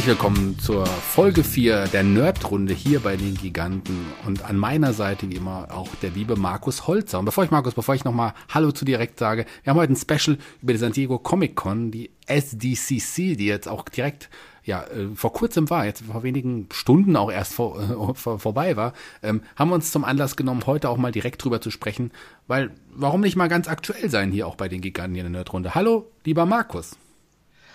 Herzlich willkommen zur Folge 4 der Nerdrunde hier bei den Giganten und an meiner Seite wie immer auch der liebe Markus Holzer. Und bevor ich Markus, bevor ich nochmal Hallo zu direkt sage, wir haben heute ein Special über die San Diego Comic Con, die SDCC, die jetzt auch direkt ja, äh, vor kurzem war, jetzt vor wenigen Stunden auch erst vor, äh, vor, vorbei war, ähm, haben wir uns zum Anlass genommen, heute auch mal direkt drüber zu sprechen, weil warum nicht mal ganz aktuell sein hier auch bei den Giganten in der Nerdrunde. Hallo, lieber Markus.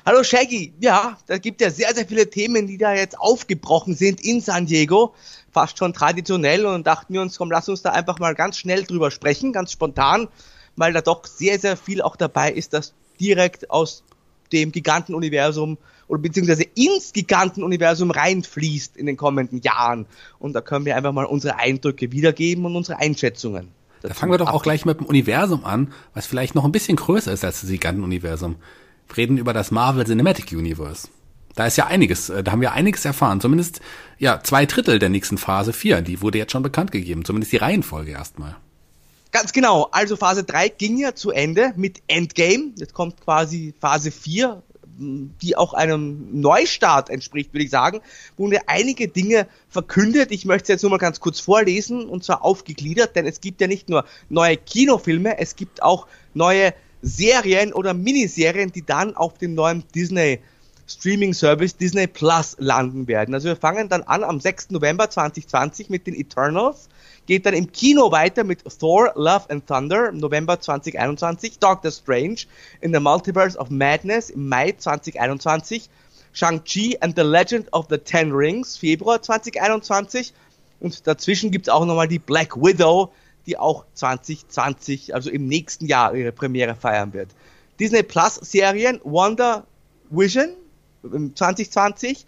Hallo Shaggy, ja, da gibt ja sehr, sehr viele Themen, die da jetzt aufgebrochen sind in San Diego, fast schon traditionell. Und dachten wir uns, komm, lass uns da einfach mal ganz schnell drüber sprechen, ganz spontan, weil da doch sehr, sehr viel auch dabei ist, das direkt aus dem Gigantenuniversum oder beziehungsweise ins Gigantenuniversum reinfließt in den kommenden Jahren. Und da können wir einfach mal unsere Eindrücke wiedergeben und unsere Einschätzungen. Da fangen wir doch auch gleich mit dem Universum an, was vielleicht noch ein bisschen größer ist als das Gigantenuniversum reden über das Marvel Cinematic Universe. Da ist ja einiges, äh, da haben wir einiges erfahren. Zumindest, ja, zwei Drittel der nächsten Phase 4, die wurde jetzt schon bekannt gegeben. Zumindest die Reihenfolge erstmal. Ganz genau. Also Phase 3 ging ja zu Ende mit Endgame. Jetzt kommt quasi Phase 4, die auch einem Neustart entspricht, würde ich sagen. Wurde einige Dinge verkündet. Ich möchte es jetzt nur mal ganz kurz vorlesen und zwar aufgegliedert, denn es gibt ja nicht nur neue Kinofilme, es gibt auch neue Serien oder Miniserien, die dann auf dem neuen Disney Streaming Service Disney Plus landen werden. Also wir fangen dann an am 6. November 2020 mit den Eternals, geht dann im Kino weiter mit Thor, Love and Thunder im November 2021, Doctor Strange in the Multiverse of Madness im Mai 2021, Shang-Chi and the Legend of the Ten Rings Februar 2021 und dazwischen gibt's auch nochmal die Black Widow die auch 2020, also im nächsten Jahr, ihre Premiere feiern wird. Disney Plus Serien Wonder Vision 2020,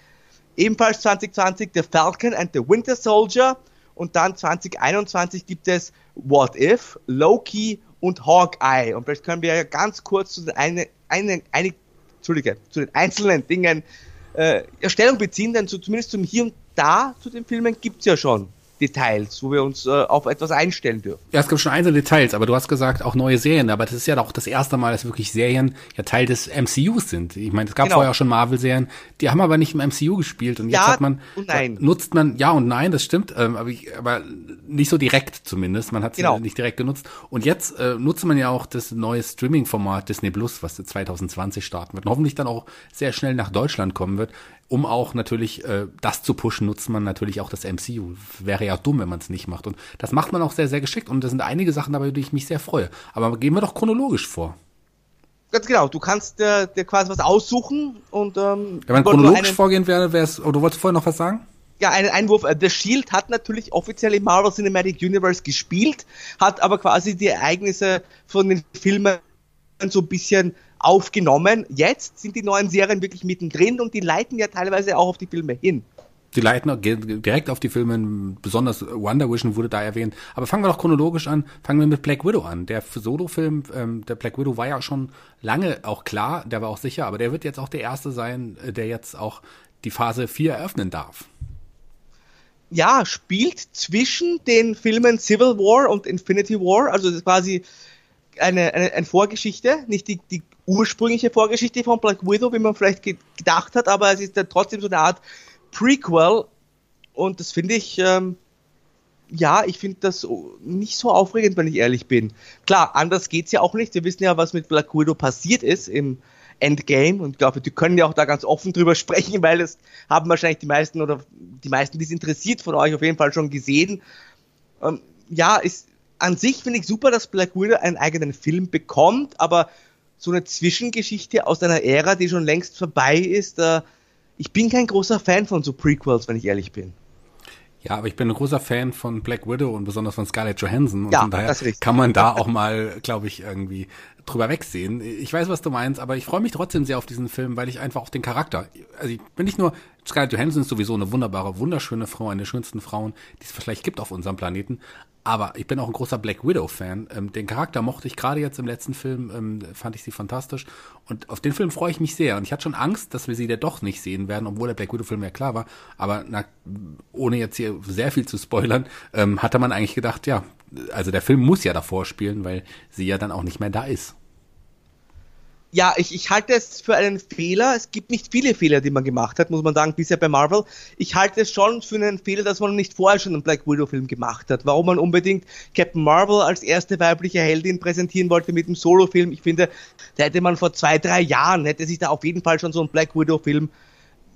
ebenfalls 2020 The Falcon and the Winter Soldier und dann 2021 gibt es What If, Loki und Hawkeye. Und vielleicht können wir ganz kurz zu den, eine, eine, eine, Entschuldige, zu den einzelnen Dingen äh, Stellung beziehen, denn so, zumindest zum Hier und Da zu den Filmen gibt's ja schon Details, wo wir uns äh, auf etwas einstellen dürfen. Ja, es gibt schon einzelne Details, aber du hast gesagt auch neue Serien, aber das ist ja auch das erste Mal, dass wirklich Serien ja Teil des MCUs sind. Ich meine, es gab genau. vorher auch schon Marvel-Serien, die haben aber nicht im MCU gespielt und jetzt ja hat man nutzt man ja und nein, das stimmt, ähm, aber, ich, aber nicht so direkt zumindest. Man hat sie genau. nicht direkt genutzt und jetzt äh, nutzt man ja auch das neue Streaming-Format Disney Plus, was 2020 starten wird und hoffentlich dann auch sehr schnell nach Deutschland kommen wird um auch natürlich äh, das zu pushen, nutzt man natürlich auch das MCU. Wäre ja dumm, wenn man es nicht macht. Und das macht man auch sehr, sehr geschickt. Und da sind einige Sachen dabei, die ich mich sehr freue. Aber gehen wir doch chronologisch vor. Ganz genau, du kannst dir, dir quasi was aussuchen und ähm, Wenn man chronologisch vorgehen wäre, wäre es. Oder du wolltest vorher noch was sagen? Ja, einen Einwurf. Äh, The Shield hat natürlich offiziell im Marvel Cinematic Universe gespielt, hat aber quasi die Ereignisse von den Filmen so ein bisschen aufgenommen. Jetzt sind die neuen Serien wirklich mittendrin und die leiten ja teilweise auch auf die Filme hin. Die leiten direkt auf die Filme, besonders Wonder Vision wurde da erwähnt. Aber fangen wir doch chronologisch an. Fangen wir mit Black Widow an. Der Solo-Film, ähm, der Black Widow war ja schon lange auch klar, der war auch sicher, aber der wird jetzt auch der erste sein, äh, der jetzt auch die Phase 4 eröffnen darf. Ja, spielt zwischen den Filmen Civil War und Infinity War, also das ist quasi eine, eine, eine Vorgeschichte, nicht die, die ursprüngliche Vorgeschichte von Black Widow, wie man vielleicht gedacht hat, aber es ist ja trotzdem so eine Art Prequel und das finde ich, ähm, ja, ich finde das nicht so aufregend, wenn ich ehrlich bin. Klar, anders geht's ja auch nicht. Wir wissen ja, was mit Black Widow passiert ist im Endgame und ich glaube, die können ja auch da ganz offen drüber sprechen, weil es haben wahrscheinlich die meisten oder die meisten, die es interessiert von euch auf jeden Fall schon gesehen. Ähm, ja, ist an sich finde ich super, dass Black Widow einen eigenen Film bekommt, aber so eine Zwischengeschichte aus einer Ära, die schon längst vorbei ist. Äh, ich bin kein großer Fan von so Prequels, wenn ich ehrlich bin. Ja, aber ich bin ein großer Fan von Black Widow und besonders von Scarlett Johansson. Und ja, von daher kann man da auch mal, glaube ich, irgendwie drüber wegsehen. Ich weiß, was du meinst, aber ich freue mich trotzdem sehr auf diesen Film, weil ich einfach auch den Charakter, also ich bin nicht nur, Scarlett Johansson ist sowieso eine wunderbare, wunderschöne Frau, eine der schönsten Frauen, die es vielleicht gibt auf unserem Planeten, aber ich bin auch ein großer Black Widow-Fan. Ähm, den Charakter mochte ich gerade jetzt im letzten Film, ähm, fand ich sie fantastisch. Und auf den Film freue ich mich sehr. Und ich hatte schon Angst, dass wir sie da doch nicht sehen werden, obwohl der Black Widow-Film ja klar war. Aber na, ohne jetzt hier sehr viel zu spoilern, ähm, hatte man eigentlich gedacht, ja, also der Film muss ja davor spielen, weil sie ja dann auch nicht mehr da ist. Ja, ich, ich halte es für einen Fehler. Es gibt nicht viele Fehler, die man gemacht hat, muss man sagen, bisher bei Marvel. Ich halte es schon für einen Fehler, dass man nicht vorher schon einen Black Widow-Film gemacht hat. Warum man unbedingt Captain Marvel als erste weibliche Heldin präsentieren wollte mit dem Solo-Film. Ich finde, da hätte man vor zwei, drei Jahren, hätte sich da auf jeden Fall schon so ein Black Widow-Film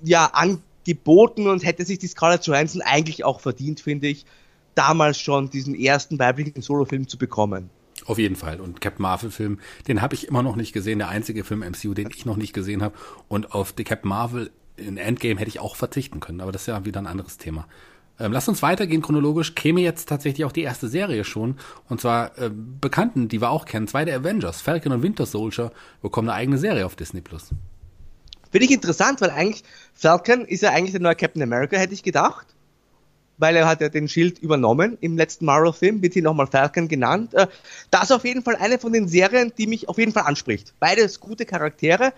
ja angeboten und hätte sich die Scarlett Johansson eigentlich auch verdient, finde ich, damals schon diesen ersten weiblichen Solo-Film zu bekommen. Auf jeden Fall. Und Captain Marvel-Film, den habe ich immer noch nicht gesehen. Der einzige Film MCU, den ich noch nicht gesehen habe. Und auf die Captain Marvel in Endgame hätte ich auch verzichten können. Aber das ist ja wieder ein anderes Thema. Ähm, lass uns weitergehen chronologisch. Käme jetzt tatsächlich auch die erste Serie schon. Und zwar äh, Bekannten, die wir auch kennen. Zwei der Avengers, Falcon und Winter Soldier, bekommen eine eigene Serie auf Disney Plus. Finde ich interessant, weil eigentlich Falcon ist ja eigentlich der neue Captain America, hätte ich gedacht weil er hat ja den Schild übernommen im letzten Marvel-Film, wird hier nochmal Falcon genannt. Äh, das ist auf jeden Fall eine von den Serien, die mich auf jeden Fall anspricht. Beides gute Charaktere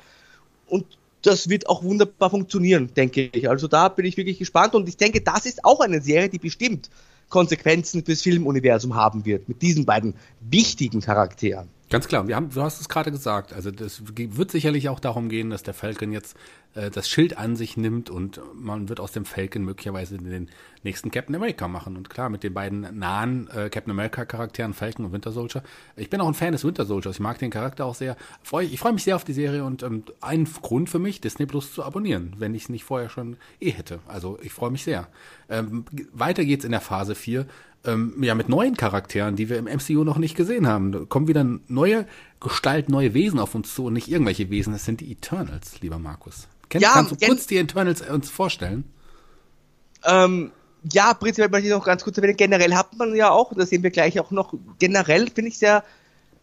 und das wird auch wunderbar funktionieren, denke ich. Also da bin ich wirklich gespannt und ich denke, das ist auch eine Serie, die bestimmt Konsequenzen fürs Filmuniversum haben wird, mit diesen beiden wichtigen Charakteren. Ganz klar, wir haben, du hast es gerade gesagt, also das wird sicherlich auch darum gehen, dass der Falcon jetzt äh, das Schild an sich nimmt und man wird aus dem Falcon möglicherweise den nächsten Captain America machen. Und klar, mit den beiden nahen äh, Captain America Charakteren, Falcon und Winter Soldier. Ich bin auch ein Fan des Winter Soldiers, ich mag den Charakter auch sehr. Freu, ich freue mich sehr auf die Serie und ähm, ein Grund für mich, Disney Plus zu abonnieren, wenn ich es nicht vorher schon eh hätte. Also ich freue mich sehr. Ähm, weiter geht's in der Phase 4 ähm, ja, mit neuen Charakteren, die wir im MCU noch nicht gesehen haben. Da kommen wieder neue Gestalt, neue Wesen auf uns zu und nicht irgendwelche Wesen. Das sind die Eternals, lieber Markus. Kennst, ja, kannst du kurz die Eternals uns vorstellen? Ähm, ja, prinzipiell möchte ich noch ganz kurz erwähnen. Generell hat man ja auch, das sehen wir gleich auch noch, generell finde ich sehr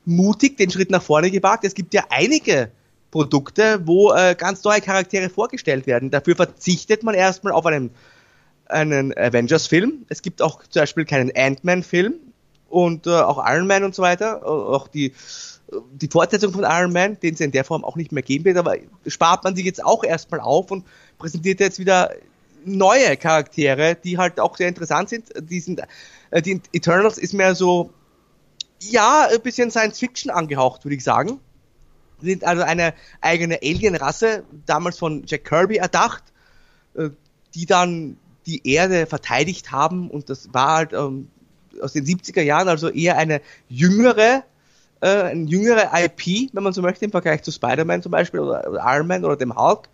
mutig den Schritt nach vorne gewagt. Es gibt ja einige Produkte, wo äh, ganz neue Charaktere vorgestellt werden. Dafür verzichtet man erstmal auf einen einen Avengers-Film. Es gibt auch zum Beispiel keinen Ant-Man-Film und äh, auch Iron Man und so weiter. Auch die, die Fortsetzung von Iron Man, den es in der Form auch nicht mehr geben wird, aber spart man sich jetzt auch erstmal auf und präsentiert jetzt wieder neue Charaktere, die halt auch sehr interessant sind. Die, sind, äh, die Eternals ist mehr so, ja, ein bisschen Science-Fiction angehaucht, würde ich sagen. Sind also eine eigene Alien-Rasse, damals von Jack Kirby erdacht, äh, die dann die Erde verteidigt haben und das war halt ähm, aus den 70er Jahren, also eher eine jüngere, äh, ein jüngere IP, wenn man so möchte, im Vergleich zu Spider-Man zum Beispiel oder, oder Iron Man oder dem Hulk.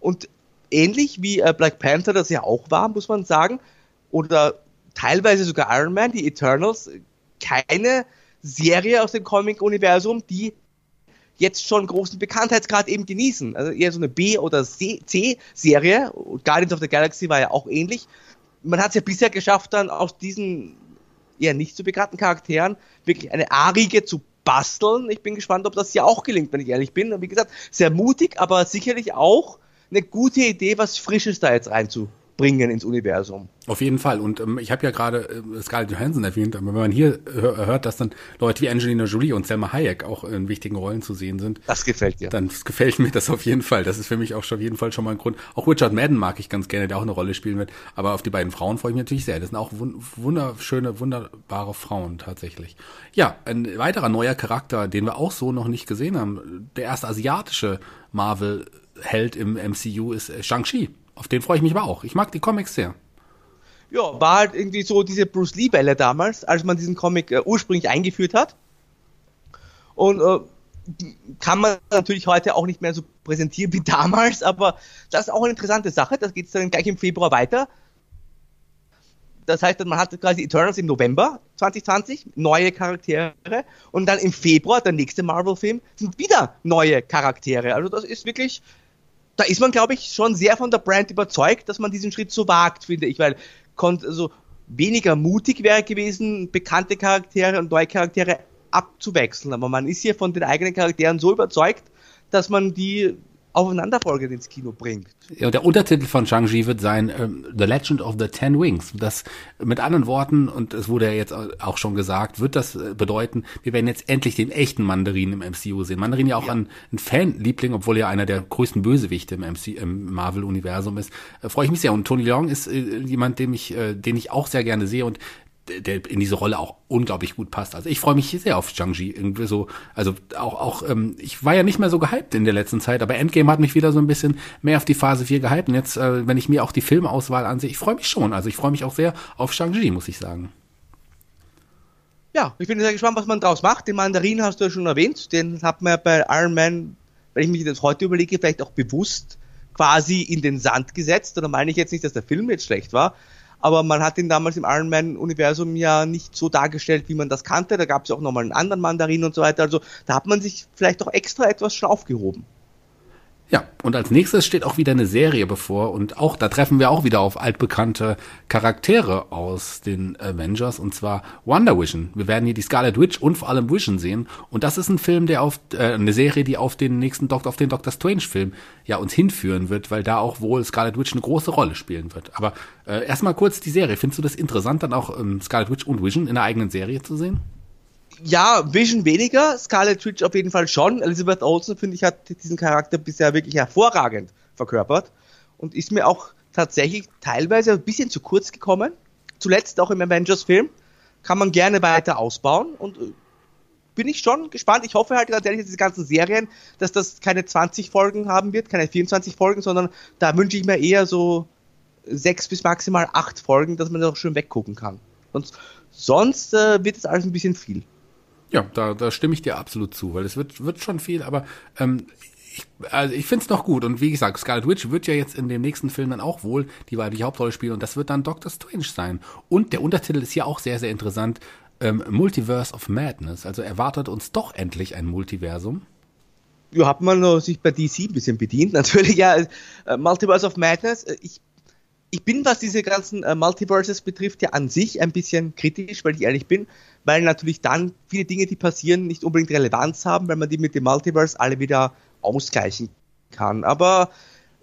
Und ähnlich wie äh, Black Panther das ja auch war, muss man sagen, oder teilweise sogar Iron Man, die Eternals, keine Serie aus dem Comic-Universum, die jetzt schon großen Bekanntheitsgrad eben genießen. Also eher so eine B- oder C-Serie. Guardians of the Galaxy war ja auch ähnlich. Man hat es ja bisher geschafft, dann aus diesen eher nicht so bekannten Charakteren wirklich eine A-Riege zu basteln. Ich bin gespannt, ob das hier auch gelingt, wenn ich ehrlich bin. Und wie gesagt, sehr mutig, aber sicherlich auch eine gute Idee, was Frisches da jetzt reinzu bringen ins Universum. Auf jeden Fall. Und ähm, ich habe ja gerade äh, Scarlett Johansson erwähnt, aber wenn man hier hör, hört, dass dann Leute wie Angelina Jolie und Selma Hayek auch in wichtigen Rollen zu sehen sind. Das gefällt dir. Dann gefällt mir das auf jeden Fall. Das ist für mich auch schon auf jeden Fall schon mal ein Grund. Auch Richard Madden mag ich ganz gerne, der auch eine Rolle spielen wird. Aber auf die beiden Frauen freue ich mich natürlich sehr. Das sind auch wunderschöne, wunderbare Frauen tatsächlich. Ja, ein weiterer neuer Charakter, den wir auch so noch nicht gesehen haben. Der erste asiatische Marvel-Held im MCU ist äh, Shang-Chi. Auf den freue ich mich aber auch. Ich mag die Comics sehr. Ja, war halt irgendwie so diese Bruce Lee-Welle damals, als man diesen Comic äh, ursprünglich eingeführt hat. Und äh, kann man natürlich heute auch nicht mehr so präsentieren wie damals, aber das ist auch eine interessante Sache. Das geht dann gleich im Februar weiter. Das heißt, man hat quasi Eternals im November 2020, neue Charaktere, und dann im Februar, der nächste Marvel-Film, sind wieder neue Charaktere. Also das ist wirklich da ist man, glaube ich, schon sehr von der Brand überzeugt, dass man diesen Schritt so wagt, finde ich, weil also weniger mutig wäre gewesen, bekannte Charaktere und neue Charaktere abzuwechseln. Aber man ist hier von den eigenen Charakteren so überzeugt, dass man die aufeinanderfolgend ins Kino bringt. Ja, der Untertitel von Shang-Chi wird sein ähm, The Legend of the Ten Wings. Das mit anderen Worten, und es wurde ja jetzt auch schon gesagt, wird das äh, bedeuten, wir werden jetzt endlich den echten Mandarin im MCU sehen. Mandarin ja auch ja. Ein, ein Fanliebling, obwohl er einer der größten Bösewichte im, MC, im Marvel-Universum ist. Äh, freue ich mich sehr. Und Tony Leung ist äh, jemand, dem ich, äh, den ich auch sehr gerne sehe. Und der in diese Rolle auch unglaublich gut passt. Also ich freue mich sehr auf Shang-Chi. Irgendwie so, also auch, auch, ähm, ich war ja nicht mehr so gehypt in der letzten Zeit, aber Endgame hat mich wieder so ein bisschen mehr auf die Phase 4 gehypt. Und jetzt, äh, wenn ich mir auch die Filmauswahl ansehe, ich freue mich schon. Also ich freue mich auch sehr auf Shang-Chi, muss ich sagen. Ja, ich bin sehr gespannt, was man draus macht. Den Mandarin hast du ja schon erwähnt. Den hat man ja bei Iron Man, wenn ich mich das heute überlege, vielleicht auch bewusst quasi in den Sand gesetzt. Oder meine ich jetzt nicht, dass der Film jetzt schlecht war, aber man hat ihn damals im Iron Man-Universum ja nicht so dargestellt, wie man das kannte. Da gab es ja auch nochmal einen anderen Mandarin und so weiter. Also da hat man sich vielleicht auch extra etwas schon aufgehoben. Ja, und als nächstes steht auch wieder eine Serie bevor und auch da treffen wir auch wieder auf altbekannte Charaktere aus den Avengers und zwar Wonder Vision. Wir werden hier die Scarlet Witch und vor allem Vision sehen und das ist ein Film, der auf äh, eine Serie, die auf den nächsten Doktor auf den Doctor Strange Film ja uns hinführen wird, weil da auch wohl Scarlet Witch eine große Rolle spielen wird. Aber äh, erstmal kurz die Serie. Findest du das interessant, dann auch ähm, Scarlet Witch und Vision in einer eigenen Serie zu sehen? Ja, Vision weniger, Scarlet Witch auf jeden Fall schon. Elizabeth Olsen, finde ich, hat diesen Charakter bisher wirklich hervorragend verkörpert und ist mir auch tatsächlich teilweise ein bisschen zu kurz gekommen. Zuletzt auch im Avengers-Film. Kann man gerne weiter ausbauen und äh, bin ich schon gespannt. Ich hoffe halt ganz ehrlich, diese ganzen Serien, dass das keine 20 Folgen haben wird, keine 24 Folgen, sondern da wünsche ich mir eher so sechs bis maximal acht Folgen, dass man da auch schön weggucken kann. Sonst, sonst äh, wird es alles ein bisschen viel. Ja, da, da stimme ich dir absolut zu, weil es wird, wird schon viel, aber ähm, ich, also ich finde es noch gut. Und wie gesagt, Scarlet Witch wird ja jetzt in dem nächsten Film dann auch wohl die, die Hauptrolle spielen und das wird dann Doctor Strange sein. Und der Untertitel ist ja auch sehr, sehr interessant. Ähm, Multiverse of Madness. Also erwartet uns doch endlich ein Multiversum. Ja, hat man sich bei DC ein bisschen bedient. Natürlich, ja, äh, Multiverse of Madness. Äh, ich ich bin, was diese ganzen äh, Multiverses betrifft, ja an sich ein bisschen kritisch, weil ich ehrlich bin, weil natürlich dann viele Dinge, die passieren, nicht unbedingt Relevanz haben, weil man die mit dem Multiverse alle wieder ausgleichen kann. Aber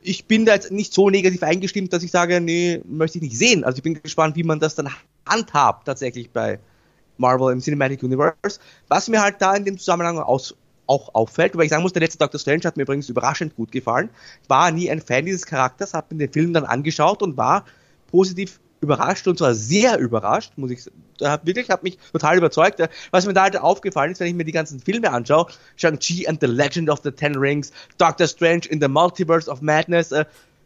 ich bin da jetzt nicht so negativ eingestimmt, dass ich sage, nee, möchte ich nicht sehen. Also ich bin gespannt, wie man das dann handhabt tatsächlich bei Marvel im Cinematic Universe. Was mir halt da in dem Zusammenhang aus, auch auffällt, weil ich sagen muss, der letzte Doctor Strange hat mir übrigens überraschend gut gefallen. War nie ein Fan dieses Charakters, habe mir den Film dann angeschaut und war positiv überrascht und zwar sehr überrascht, muss ich da wirklich, hat mich total überzeugt. Was mir da halt aufgefallen ist, wenn ich mir die ganzen Filme anschaue, Shang-Chi and the Legend of the Ten Rings, Doctor Strange in the Multiverse of Madness, äh,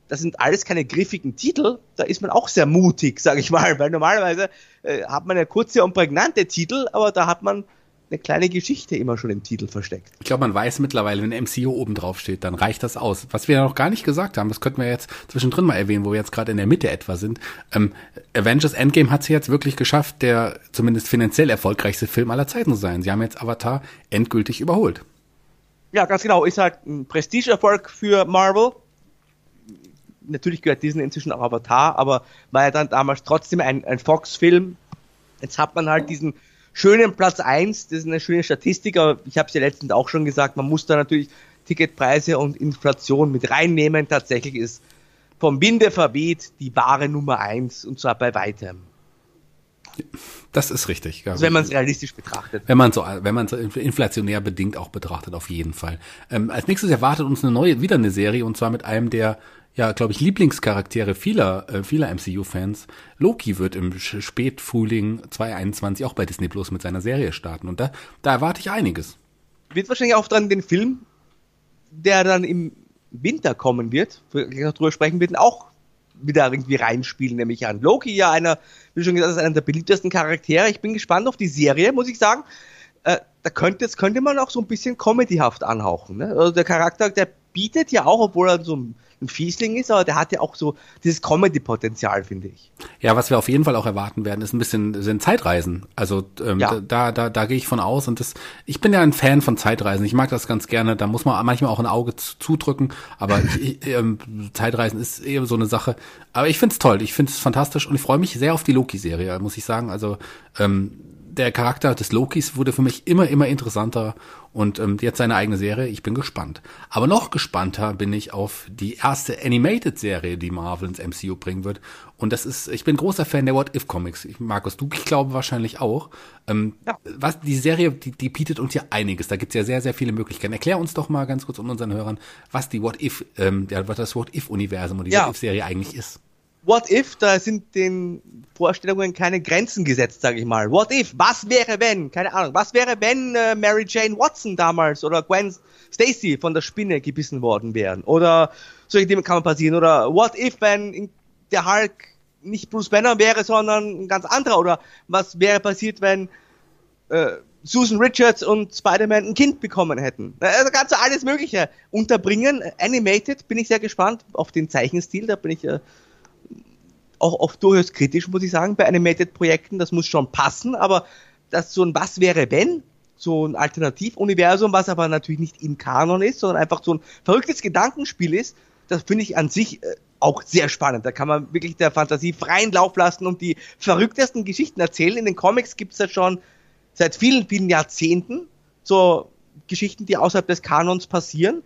das sind alles keine griffigen Titel, da ist man auch sehr mutig, sage ich mal, weil normalerweise äh, hat man ja kurze und prägnante Titel, aber da hat man eine kleine Geschichte immer schon im Titel versteckt. Ich glaube, man weiß mittlerweile, wenn MCU oben drauf steht, dann reicht das aus. Was wir ja noch gar nicht gesagt haben, das könnten wir jetzt zwischendrin mal erwähnen, wo wir jetzt gerade in der Mitte etwa sind. Ähm, Avengers Endgame hat es jetzt wirklich geschafft, der zumindest finanziell erfolgreichste Film aller Zeiten zu sein. Sie haben jetzt Avatar endgültig überholt. Ja, ganz genau. Ist halt ein Prestigeerfolg für Marvel. Natürlich gehört Disney inzwischen auch Avatar, aber war ja dann damals trotzdem ein, ein Fox-Film. Jetzt hat man halt diesen schönen Platz eins. Das ist eine schöne Statistik, aber ich habe es ja letztens auch schon gesagt, man muss da natürlich Ticketpreise und Inflation mit reinnehmen. Tatsächlich ist vom Winde verweht die wahre Nummer eins und zwar bei weitem. Das ist richtig. Also wenn man es realistisch betrachtet. Wenn man so, wenn man so inflationär bedingt auch betrachtet, auf jeden Fall. Ähm, als nächstes erwartet uns eine neue, wieder eine Serie und zwar mit einem der ja, glaube ich, Lieblingscharaktere vieler, äh, vieler MCU-Fans. Loki wird im Spätfrühling 2021 auch bei Disney Plus mit seiner Serie starten. Und da, da erwarte ich einiges. Wird wahrscheinlich auch dann den Film, der dann im Winter kommen wird, wir drüber sprechen werden, auch wieder irgendwie reinspielen, nämlich an Loki, ja einer, wie schon gesagt, ist einer der beliebtesten Charaktere. Ich bin gespannt auf die Serie, muss ich sagen. Äh, da könnte, das könnte man auch so ein bisschen comedyhaft anhauchen. Ne? Also der Charakter, der bietet ja auch, obwohl er so ein ein Fiesling ist, aber der hat ja auch so dieses Comedy-Potenzial, finde ich. Ja, was wir auf jeden Fall auch erwarten werden, ist ein bisschen sind Zeitreisen. Also ähm, ja. da, da, da gehe ich von aus und das, ich bin ja ein Fan von Zeitreisen. Ich mag das ganz gerne. Da muss man manchmal auch ein Auge zudrücken, aber ich, ähm, Zeitreisen ist eben so eine Sache. Aber ich find's toll. Ich find's fantastisch und ich freue mich sehr auf die Loki-Serie, muss ich sagen. Also ähm, der Charakter des Lokis wurde für mich immer, immer interessanter und ähm, jetzt seine eigene Serie. Ich bin gespannt. Aber noch gespannter bin ich auf die erste Animated-Serie, die Marvel ins MCU bringen wird. Und das ist, ich bin großer Fan der What If Comics. Ich, Markus, du, ich glaube wahrscheinlich auch. Ähm, ja. Was die Serie, die, die bietet uns ja einiges. Da gibt's ja sehr, sehr viele Möglichkeiten. Erklär uns doch mal ganz kurz und unseren Hörern, was die What If, ähm, ja, was das What If Universum und die ja. What If Serie eigentlich ist What if, da sind den Vorstellungen keine Grenzen gesetzt, sage ich mal. What if, was wäre wenn, keine Ahnung, was wäre wenn äh, Mary Jane Watson damals oder Gwen Stacy von der Spinne gebissen worden wären? Oder solche Dinge kann man passieren. Oder what if, wenn der Hulk nicht Bruce Banner wäre, sondern ein ganz anderer? Oder was wäre passiert, wenn äh, Susan Richards und Spider-Man ein Kind bekommen hätten? Also kannst du alles Mögliche unterbringen. Animated bin ich sehr gespannt auf den Zeichenstil, da bin ich äh, auch oft durchaus kritisch, muss ich sagen, bei Animated-Projekten. Das muss schon passen, aber das so ein Was wäre wenn, so ein Alternativuniversum, was aber natürlich nicht im Kanon ist, sondern einfach so ein verrücktes Gedankenspiel ist, das finde ich an sich äh, auch sehr spannend. Da kann man wirklich der Fantasie freien Lauf lassen und die verrücktesten Geschichten erzählen. In den Comics gibt es ja schon seit vielen, vielen Jahrzehnten so Geschichten, die außerhalb des Kanons passieren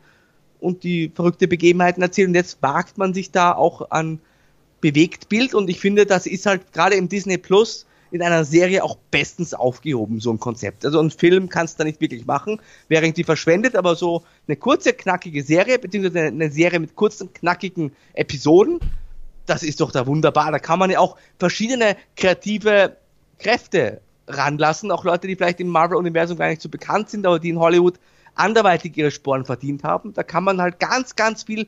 und die verrückte Begebenheiten erzählen. Und jetzt wagt man sich da auch an Bewegtbild und ich finde, das ist halt gerade im Disney Plus in einer Serie auch bestens aufgehoben, so ein Konzept. Also ein Film kannst du da nicht wirklich machen, wäre irgendwie verschwendet, aber so eine kurze, knackige Serie, beziehungsweise eine Serie mit kurzen, knackigen Episoden, das ist doch da wunderbar. Da kann man ja auch verschiedene kreative Kräfte ranlassen, auch Leute, die vielleicht im Marvel-Universum gar nicht so bekannt sind, aber die in Hollywood anderweitig ihre Sporen verdient haben. Da kann man halt ganz, ganz viel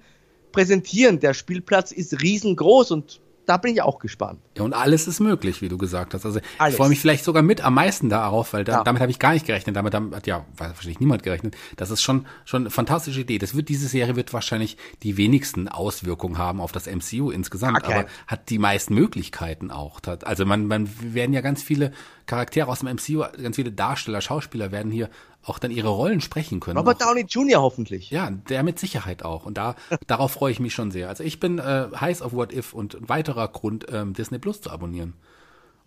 präsentieren. Der Spielplatz ist riesengroß und da bin ich auch gespannt. Ja, und alles ist möglich, wie du gesagt hast. Also alles. ich freue mich vielleicht sogar mit am meisten darauf, weil da, ja. damit habe ich gar nicht gerechnet. Damit hat ja wahrscheinlich niemand gerechnet. Das ist schon schon eine fantastische Idee. Das wird diese Serie wird wahrscheinlich die wenigsten Auswirkungen haben auf das MCU insgesamt, okay. aber hat die meisten Möglichkeiten auch. Also man man werden ja ganz viele Charaktere aus dem MCU, ganz viele Darsteller, Schauspieler werden hier auch dann ihre Rollen sprechen können. Robert Downey Jr. hoffentlich. Ja, der mit Sicherheit auch. Und da darauf freue ich mich schon sehr. Also ich bin äh, heiß auf What If und ein weiterer Grund, ähm, Disney Plus zu abonnieren.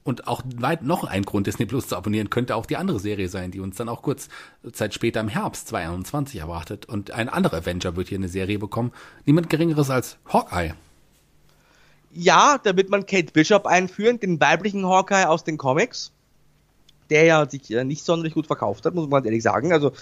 Und auch weit noch ein Grund, Disney Plus zu abonnieren, könnte auch die andere Serie sein, die uns dann auch kurz Zeit später im Herbst 2021 erwartet. Und ein anderer Avenger wird hier eine Serie bekommen. Niemand Geringeres als Hawkeye. Ja, da wird man Kate Bishop einführen, den weiblichen Hawkeye aus den Comics der ja sich äh, nicht sonderlich gut verkauft hat, muss man ehrlich sagen. Also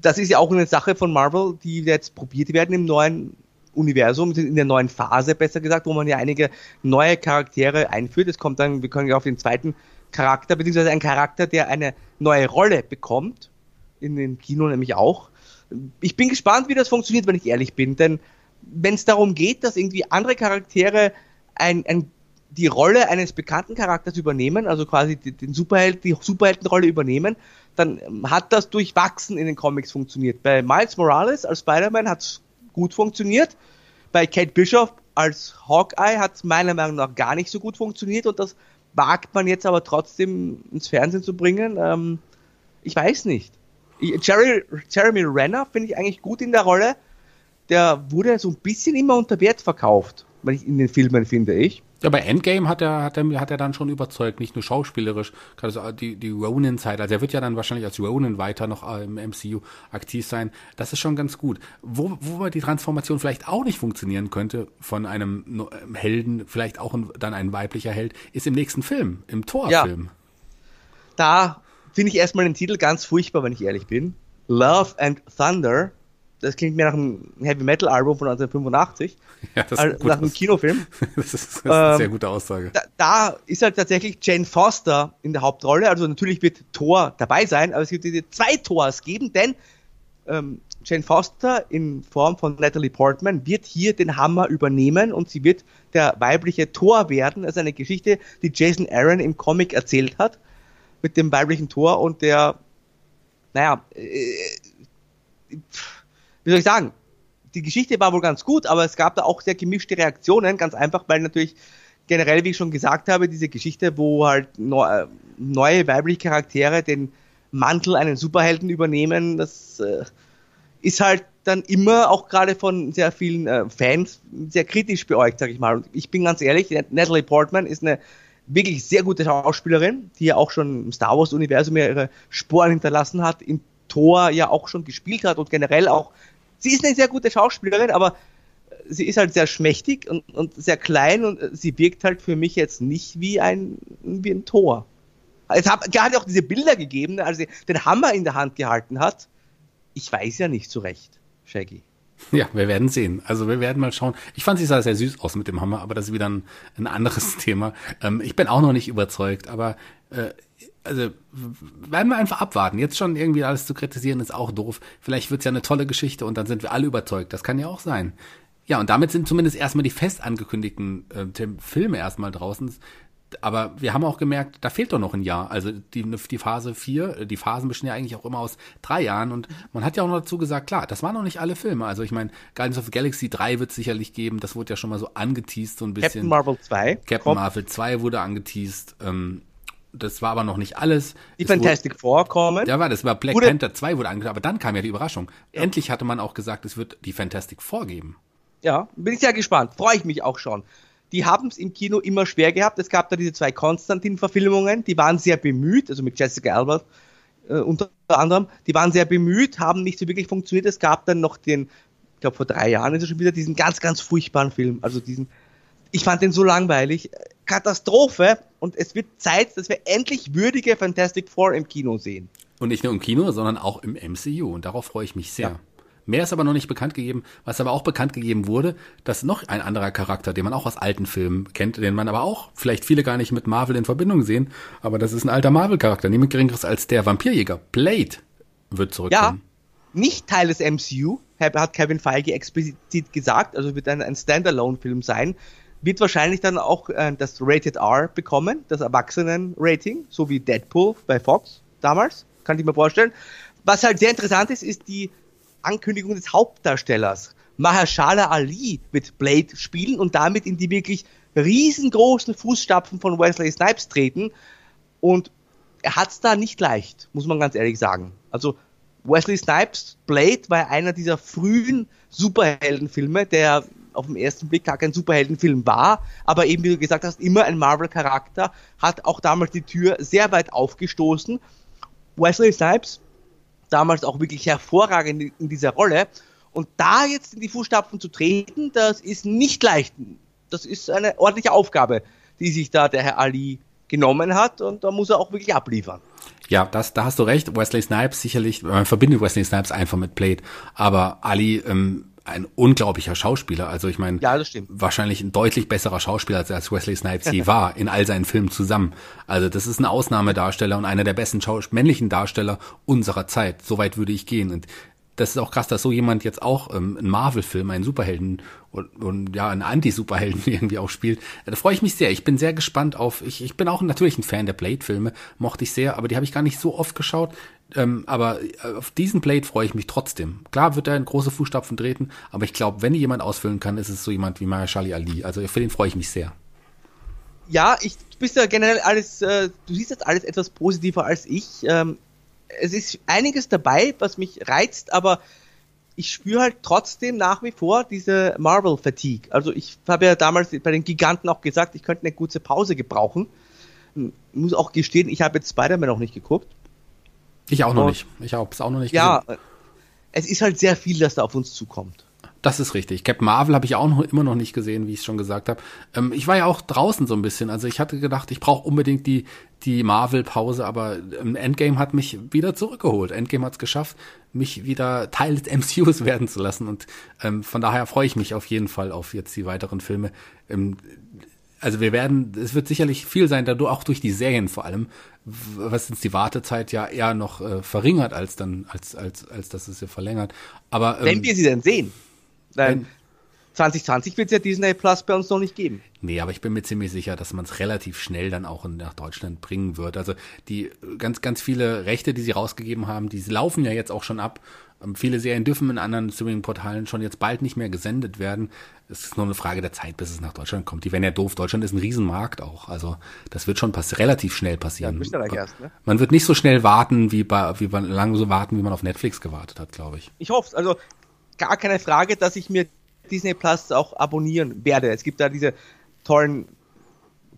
das ist ja auch eine Sache von Marvel, die jetzt probiert werden im neuen Universum, in der neuen Phase besser gesagt, wo man ja einige neue Charaktere einführt. Es kommt dann, wir können ja auf den zweiten Charakter, beziehungsweise einen Charakter, der eine neue Rolle bekommt, in den Kino nämlich auch. Ich bin gespannt, wie das funktioniert, wenn ich ehrlich bin, denn wenn es darum geht, dass irgendwie andere Charaktere ein, ein die Rolle eines bekannten Charakters übernehmen, also quasi den Superheld, die Superheldenrolle übernehmen, dann hat das durchwachsen in den Comics funktioniert. Bei Miles Morales als Spider-Man hat es gut funktioniert. Bei Kate Bishop als Hawkeye hat es meiner Meinung nach gar nicht so gut funktioniert und das wagt man jetzt aber trotzdem ins Fernsehen zu bringen. Ähm, ich weiß nicht. Jerry, Jeremy Renner finde ich eigentlich gut in der Rolle. Der wurde so ein bisschen immer unter Wert verkauft, in den Filmen finde ich. Ja, bei Endgame hat er, hat er, hat er dann schon überzeugt, nicht nur schauspielerisch, gerade die, die Ronin-Zeit, also er wird ja dann wahrscheinlich als Ronin weiter noch im MCU aktiv sein. Das ist schon ganz gut. Wo, wo die Transformation vielleicht auch nicht funktionieren könnte von einem Helden, vielleicht auch ein, dann ein weiblicher Held, ist im nächsten Film, im Thor-Film. Ja. Da finde ich erstmal den Titel ganz furchtbar, wenn ich ehrlich bin. Love and Thunder das klingt mir nach einem Heavy Metal Album von 1985. Ja, das ist nach einem Kinofilm. das ist, das ist eine ähm, sehr gute Aussage. Da, da, ist halt tatsächlich Jane Foster in der Hauptrolle. Also natürlich wird Thor dabei sein, aber es wird diese zwei Thors geben, denn ähm, Jane Foster in Form von Natalie Portman wird hier den Hammer übernehmen und sie wird der weibliche Thor werden. Das ist eine Geschichte, die Jason Aaron im Comic erzählt hat mit dem weiblichen Thor und der, naja, äh, pff, wie soll ich sagen, die Geschichte war wohl ganz gut, aber es gab da auch sehr gemischte Reaktionen, ganz einfach, weil natürlich generell, wie ich schon gesagt habe, diese Geschichte, wo halt neu, neue weibliche Charaktere den Mantel einen Superhelden übernehmen, das äh, ist halt dann immer auch gerade von sehr vielen äh, Fans sehr kritisch beäugt, sag ich mal. Und ich bin ganz ehrlich, Natalie Portman ist eine wirklich sehr gute Schauspielerin, die ja auch schon im Star Wars Universum ihre Sporen hinterlassen hat, in Thor ja auch schon gespielt hat und generell auch sie ist eine sehr gute Schauspielerin, aber sie ist halt sehr schmächtig und, und sehr klein und sie wirkt halt für mich jetzt nicht wie ein, wie ein Tor. Es hat, hat auch diese Bilder gegeben, als sie den Hammer in der Hand gehalten hat. Ich weiß ja nicht so recht, Shaggy. Ja, wir werden sehen. Also wir werden mal schauen. Ich fand sie sah sehr süß aus mit dem Hammer, aber das ist wieder ein, ein anderes Thema. Ähm, ich bin auch noch nicht überzeugt, aber äh, also werden wir einfach abwarten. Jetzt schon irgendwie alles zu kritisieren ist auch doof. Vielleicht wird's ja eine tolle Geschichte und dann sind wir alle überzeugt. Das kann ja auch sein. Ja, und damit sind zumindest erstmal die fest angekündigten äh, Filme erstmal draußen aber wir haben auch gemerkt, da fehlt doch noch ein Jahr. Also die, die Phase 4, die Phasen bestehen ja eigentlich auch immer aus drei Jahren und man hat ja auch noch dazu gesagt, klar, das waren noch nicht alle Filme. Also ich meine, Guardians of the Galaxy 3 wird es sicherlich geben, das wurde ja schon mal so angeteased, so ein bisschen. Captain Marvel 2. Captain. Marvel 2 wurde angeteased. Ähm, das war aber noch nicht alles. Die es Fantastic wurde, Four kommen. Ja, war das war Black wurde, Panther 2 wurde angeteased, aber dann kam ja die Überraschung. Ja. Endlich hatte man auch gesagt, es wird die Fantastic Four geben. Ja, bin ich sehr gespannt. Freue ich mich auch schon die haben es im Kino immer schwer gehabt. Es gab da diese zwei Konstantin-Verfilmungen, die waren sehr bemüht, also mit Jessica Alba äh, unter anderem, die waren sehr bemüht, haben nicht so wirklich funktioniert. Es gab dann noch den, ich glaube vor drei Jahren ist es schon wieder, diesen ganz, ganz furchtbaren Film, also diesen, ich fand den so langweilig, Katastrophe und es wird Zeit, dass wir endlich würdige Fantastic Four im Kino sehen. Und nicht nur im Kino, sondern auch im MCU und darauf freue ich mich sehr. Ja. Mehr ist aber noch nicht bekannt gegeben. Was aber auch bekannt gegeben wurde, dass noch ein anderer Charakter, den man auch aus alten Filmen kennt, den man aber auch vielleicht viele gar nicht mit Marvel in Verbindung sehen, aber das ist ein alter Marvel-Charakter, niemand geringeres als der Vampirjäger. Blade wird zurückkommen. Ja, nicht Teil des MCU, hat Kevin Feige explizit gesagt, also wird ein, ein Standalone-Film sein. Wird wahrscheinlich dann auch äh, das Rated R bekommen, das Erwachsenen-Rating, so wie Deadpool bei Fox damals, kann ich mir vorstellen. Was halt sehr interessant ist, ist die Ankündigung des Hauptdarstellers. Mahershala Ali wird Blade spielen und damit in die wirklich riesengroßen Fußstapfen von Wesley Snipes treten. Und er hat es da nicht leicht, muss man ganz ehrlich sagen. Also Wesley Snipes Blade war einer dieser frühen Superheldenfilme, der auf den ersten Blick gar kein Superheldenfilm war, aber eben, wie du gesagt hast, immer ein Marvel-Charakter, hat auch damals die Tür sehr weit aufgestoßen. Wesley Snipes damals auch wirklich hervorragend in dieser Rolle. Und da jetzt in die Fußstapfen zu treten, das ist nicht leicht. Das ist eine ordentliche Aufgabe, die sich da der Herr Ali genommen hat und da muss er auch wirklich abliefern. Ja, das, da hast du recht. Wesley Snipes sicherlich, man verbindet Wesley Snipes einfach mit Blade, aber Ali ähm, ein unglaublicher Schauspieler. Also ich meine, ja, wahrscheinlich ein deutlich besserer Schauspieler als Wesley Snipes je war in all seinen Filmen zusammen. Also das ist ein Ausnahmedarsteller und einer der besten Schaus männlichen Darsteller unserer Zeit. Soweit würde ich gehen. Und das ist auch krass, dass so jemand jetzt auch ähm, einen Marvel-Film, einen Superhelden und, und ja, einen Anti-Superhelden irgendwie auch spielt. Da freue ich mich sehr. Ich bin sehr gespannt auf. Ich, ich bin auch natürlich ein Fan der Blade-Filme, mochte ich sehr, aber die habe ich gar nicht so oft geschaut. Ähm, aber äh, auf diesen Blade freue ich mich trotzdem. Klar wird er in große Fußstapfen treten, aber ich glaube, wenn jemand ausfüllen kann, ist es so jemand wie Mahershala Ali. Also für den freue ich mich sehr. Ja, ich du bist ja generell alles, äh, du siehst jetzt alles etwas positiver als ich. Ähm, es ist einiges dabei, was mich reizt, aber ich spüre halt trotzdem nach wie vor diese Marvel-Fatigue. Also ich habe ja damals bei den Giganten auch gesagt, ich könnte eine gute Pause gebrauchen. Ich muss auch gestehen, ich habe jetzt Spider-Man noch nicht geguckt. Ich auch noch Und, nicht. Ich habe es auch noch nicht ja, gesehen. Ja, es ist halt sehr viel, das da auf uns zukommt. Das ist richtig. Captain Marvel habe ich auch noch, immer noch nicht gesehen, wie ich es schon gesagt habe. Ähm, ich war ja auch draußen so ein bisschen. Also ich hatte gedacht, ich brauche unbedingt die, die Marvel-Pause, aber ähm, Endgame hat mich wieder zurückgeholt. Endgame hat es geschafft, mich wieder Teil des MCUs werden zu lassen. Und ähm, von daher freue ich mich auf jeden Fall auf jetzt die weiteren Filme. Ähm, also wir werden, es wird sicherlich viel sein, dadurch auch durch die Serien vor allem, was uns die Wartezeit ja eher noch äh, verringert als dann, als, als, als dass es ja verlängert. Aber ähm, wenn wir sie denn sehen, Nein. 2020 wird es ja Disney Plus bei uns noch nicht geben. Nee, aber ich bin mir ziemlich sicher, dass man es relativ schnell dann auch nach Deutschland bringen wird. Also die ganz, ganz viele Rechte, die sie rausgegeben haben, die laufen ja jetzt auch schon ab. Ähm, viele Serien dürfen in anderen Streaming-Portalen schon jetzt bald nicht mehr gesendet werden. Es ist nur eine Frage der Zeit, bis es nach Deutschland kommt. Die werden ja doof. Deutschland ist ein Riesenmarkt auch. Also das wird schon pass relativ schnell passieren. Ja, erst, ne? Man wird nicht so schnell warten, wie bei, wie man lange so warten, wie man auf Netflix gewartet hat, glaube ich. Ich hoffe Also gar keine Frage, dass ich mir Disney Plus auch abonnieren werde. Es gibt da diese tollen,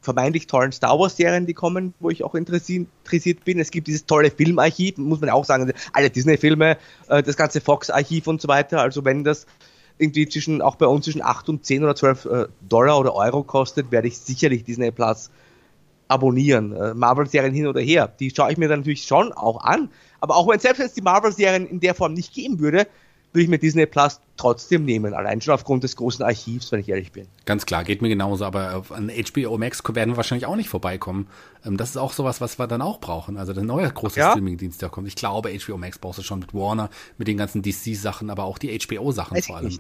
vermeintlich tollen Star Wars Serien, die kommen, wo ich auch interessiert bin. Es gibt dieses tolle Filmarchiv, muss man auch sagen, alle Disney-Filme, äh, das ganze Fox-Archiv und so weiter. Also wenn das irgendwie zwischen, auch bei uns zwischen 8 und 10 oder 12 äh, Dollar oder Euro kostet, werde ich sicherlich Disney Plus abonnieren. Äh, Marvel-Serien hin oder her. Die schaue ich mir dann natürlich schon auch an. Aber auch wenn selbst wenn es die Marvel-Serien in der Form nicht geben würde, würde ich mir Disney Plus trotzdem nehmen, allein schon aufgrund des großen Archivs, wenn ich ehrlich bin. Ganz klar, geht mir genauso, aber an HBO Max werden wir wahrscheinlich auch nicht vorbeikommen. Ähm, das ist auch sowas, was wir dann auch brauchen. Also der neue große ja. Streaming-Dienst, der kommt. Ich glaube, HBO Max brauchst du schon mit Warner, mit den ganzen DC-Sachen, aber auch die HBO-Sachen vor allem.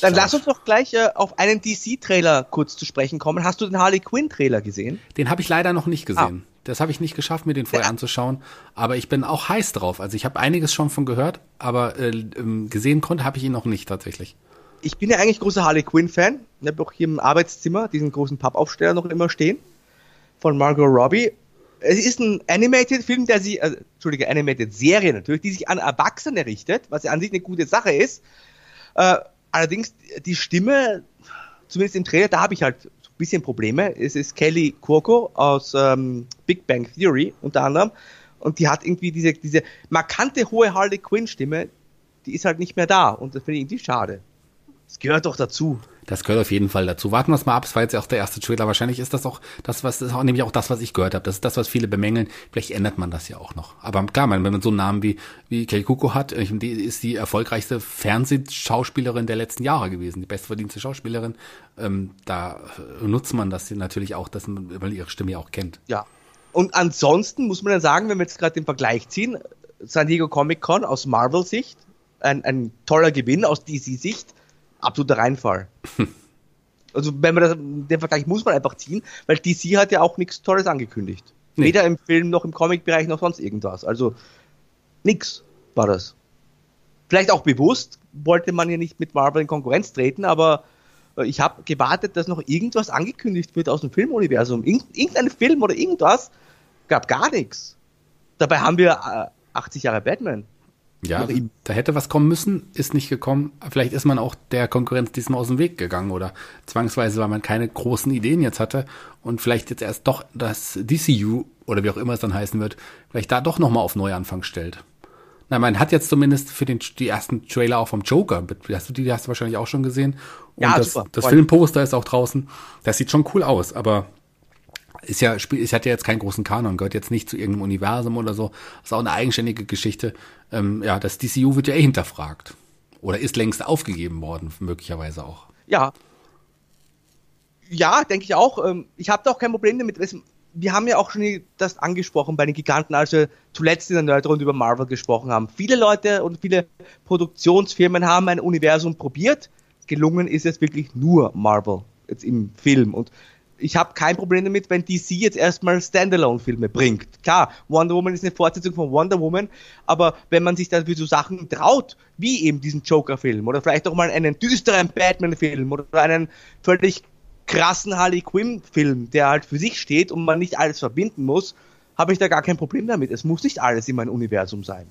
Dann lass uns doch gleich äh, auf einen DC-Trailer kurz zu sprechen kommen. Hast du den Harley Quinn-Trailer gesehen? Den habe ich leider noch nicht gesehen. Ah. Das habe ich nicht geschafft, mir den vorher ja. anzuschauen. Aber ich bin auch heiß drauf. Also ich habe einiges schon von gehört, aber äh, ähm, gesehen konnte habe ich ihn noch nicht tatsächlich. Ich bin ja eigentlich großer Harley Quinn-Fan. Ich habe auch hier im Arbeitszimmer diesen großen Pappaufsteller noch immer stehen. Von Margot Robbie. Es ist ein Animated-Film, der sich, also, Entschuldige, Animated-Serie natürlich, die sich an Erwachsene richtet, was ja an sich eine gute Sache ist. Äh, allerdings die Stimme, zumindest im Trailer, da habe ich halt bisschen Probleme. Es ist Kelly Kurko aus ähm, Big Bang Theory unter anderem und die hat irgendwie diese, diese markante hohe Harley Quinn Stimme, die ist halt nicht mehr da und das finde ich irgendwie schade. Das gehört doch dazu. Das gehört auf jeden Fall dazu. Warten wir es mal ab. Es war jetzt ja auch der erste Trailer. Wahrscheinlich ist das auch das, was ist auch nämlich auch das, was ich gehört habe. Das ist das, was viele bemängeln. Vielleicht ändert man das ja auch noch. Aber klar, wenn man so einen Namen wie wie Kelly Kuko hat, die ist die erfolgreichste Fernsehschauspielerin der letzten Jahre gewesen, die bestverdienste Schauspielerin. Ähm, da nutzt man das natürlich auch, dass man, weil man ihre Stimme ja auch kennt. Ja. Und ansonsten muss man ja sagen, wenn wir jetzt gerade den Vergleich ziehen, San Diego Comic Con aus Marvel-Sicht, ein, ein toller Gewinn aus DC-Sicht absoluter Reinfall. also wenn man das, den Vergleich muss man einfach ziehen, weil DC hat ja auch nichts Tolles angekündigt. Nee. Weder im Film noch im Comic-Bereich noch sonst irgendwas. Also nix war das. Vielleicht auch bewusst wollte man ja nicht mit Marvel in Konkurrenz treten, aber ich habe gewartet, dass noch irgendwas angekündigt wird aus dem Filmuniversum. Irgendein Film oder irgendwas gab gar nichts. Dabei haben wir 80 äh, Jahre Batman. Ja, da hätte was kommen müssen, ist nicht gekommen. Vielleicht ist man auch der Konkurrenz diesmal aus dem Weg gegangen oder zwangsweise, weil man keine großen Ideen jetzt hatte und vielleicht jetzt erst doch das DCU oder wie auch immer es dann heißen wird, vielleicht da doch nochmal auf Neuanfang stellt. Na, man hat jetzt zumindest für den, die ersten Trailer auch vom Joker, hast du die hast du wahrscheinlich auch schon gesehen. Und ja, das, super. das Filmposter ist auch draußen. Das sieht schon cool aus, aber ist ja, ich hatte jetzt keinen großen Kanon, gehört jetzt nicht zu irgendeinem Universum oder so. Ist auch eine eigenständige Geschichte. Ähm, ja, das DCU wird ja eh hinterfragt. Oder ist längst aufgegeben worden, möglicherweise auch. Ja. Ja, denke ich auch. Ähm, ich habe da auch kein Problem damit. Wir haben ja auch schon das angesprochen bei den Giganten, als wir zuletzt in der Nerdrunde über Marvel gesprochen haben. Viele Leute und viele Produktionsfirmen haben ein Universum probiert. Gelungen ist es wirklich nur Marvel jetzt im Film. Und ich habe kein Problem damit, wenn DC jetzt erstmal Standalone-Filme bringt. Klar, Wonder Woman ist eine Fortsetzung von Wonder Woman, aber wenn man sich dann für so Sachen traut, wie eben diesen Joker-Film oder vielleicht auch mal einen düsteren Batman-Film oder einen völlig krassen Harley Quinn-Film, der halt für sich steht und man nicht alles verbinden muss, habe ich da gar kein Problem damit. Es muss nicht alles in meinem Universum sein.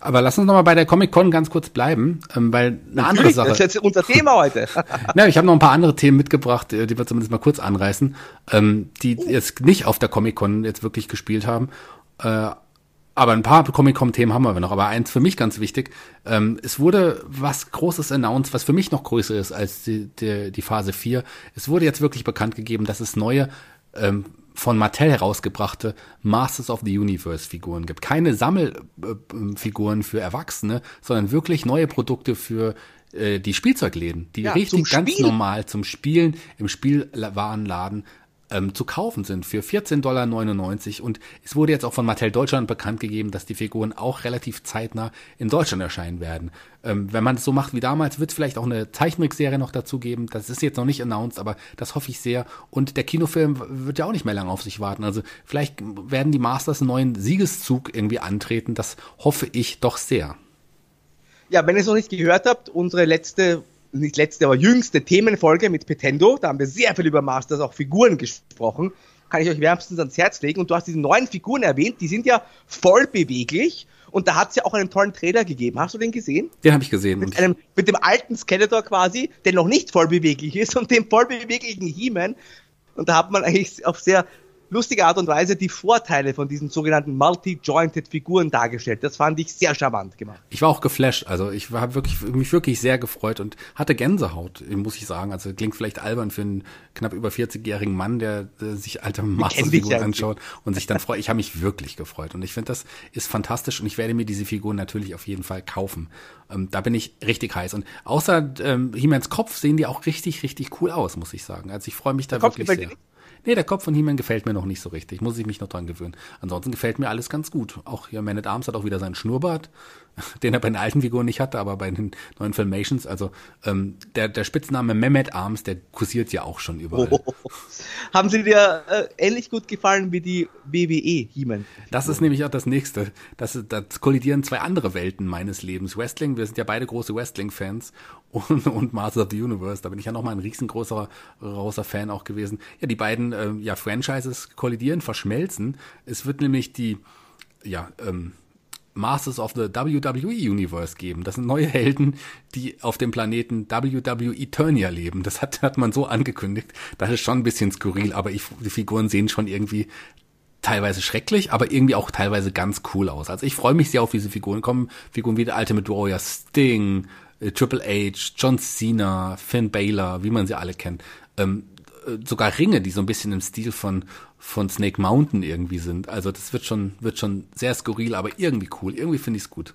Aber lass uns noch mal bei der Comic-Con ganz kurz bleiben, ähm, weil eine Natürlich, andere Sache. Das ist jetzt unser Thema heute. ja, ich habe noch ein paar andere Themen mitgebracht, äh, die wir zumindest mal kurz anreißen, ähm, die uh. jetzt nicht auf der Comic-Con jetzt wirklich gespielt haben. Äh, aber ein paar Comic-Con-Themen haben wir noch. Aber eins für mich ganz wichtig. Ähm, es wurde was Großes announced, was für mich noch größer ist als die, die, die Phase 4. Es wurde jetzt wirklich bekannt gegeben, dass es neue ähm, von Mattel herausgebrachte Masters of the Universe Figuren gibt. Keine Sammelfiguren für Erwachsene, sondern wirklich neue Produkte für äh, die Spielzeugläden, die ja, richtig ganz Spiel. normal zum Spielen im Spielwarenladen ähm, zu kaufen sind für 14,99 Dollar. Und es wurde jetzt auch von Mattel Deutschland bekannt gegeben, dass die Figuren auch relativ zeitnah in Deutschland erscheinen werden. Ähm, wenn man es so macht wie damals, wird es vielleicht auch eine Zeichentrickserie noch dazu geben. Das ist jetzt noch nicht announced, aber das hoffe ich sehr. Und der Kinofilm wird ja auch nicht mehr lange auf sich warten. Also vielleicht werden die Masters einen neuen Siegeszug irgendwie antreten. Das hoffe ich doch sehr. Ja, wenn ihr es noch nicht gehört habt, unsere letzte nicht letzte, aber jüngste Themenfolge mit Petendo. Da haben wir sehr viel über Masters, auch Figuren gesprochen. Kann ich euch wärmstens ans Herz legen. Und du hast diese neuen Figuren erwähnt, die sind ja voll beweglich. Und da hat es ja auch einen tollen Trailer gegeben. Hast du den gesehen? Den habe ich gesehen. Mit, einem, mit dem alten Skeletor quasi, der noch nicht voll beweglich ist, und dem voll beweglichen He-Man. Und da hat man eigentlich auf sehr lustige Art und Weise die Vorteile von diesen sogenannten multi-jointed Figuren dargestellt. Das fand ich sehr charmant gemacht. Ich war auch geflasht, also ich habe wirklich mich wirklich sehr gefreut und hatte Gänsehaut, muss ich sagen. Also klingt vielleicht albern für einen knapp über 40-jährigen Mann, der, der sich alte Masters-Figuren anschaut und sich dann freut. Ich habe mich wirklich gefreut und ich finde, das ist fantastisch und ich werde mir diese Figuren natürlich auf jeden Fall kaufen. Ähm, da bin ich richtig heiß. Und außer ähm, He-Mans Kopf sehen die auch richtig, richtig cool aus, muss ich sagen. Also ich freue mich da der wirklich sehr. Nee, der Kopf von He-Man gefällt mir noch nicht so richtig. Muss ich mich noch dran gewöhnen. Ansonsten gefällt mir alles ganz gut. Auch hier Man at Arms hat auch wieder seinen Schnurrbart, den er bei den alten Figuren nicht hatte, aber bei den neuen Filmations. Also ähm, der, der Spitzname Mehmet Arms, der kursiert ja auch schon überall. Oh. Haben sie dir äh, ähnlich gut gefallen wie die WWE He-Man? Das ist nämlich auch das nächste. Das, das kollidieren zwei andere Welten meines Lebens. Wrestling, wir sind ja beide große Wrestling-Fans und, und Masters of the Universe. Da bin ich ja nochmal ein riesengroßer großer Fan auch gewesen. Ja, die beiden äh, ja, Franchises kollidieren, verschmelzen. Es wird nämlich die ja, ähm, Masters of the WWE Universe geben. Das sind neue Helden, die auf dem Planeten WWE Eternia leben. Das hat, hat man so angekündigt. Das ist schon ein bisschen skurril, aber ich, die Figuren sehen schon irgendwie teilweise schrecklich, aber irgendwie auch teilweise ganz cool aus. Also ich freue mich sehr auf diese Figuren. Kommen Figuren wie der Ultimate Warrior, Sting, äh, Triple H, John Cena, Finn Baylor, wie man sie alle kennt. Ähm, äh, sogar Ringe, die so ein bisschen im Stil von von Snake Mountain irgendwie sind. Also das wird schon wird schon sehr skurril, aber irgendwie cool. Irgendwie finde ich es gut.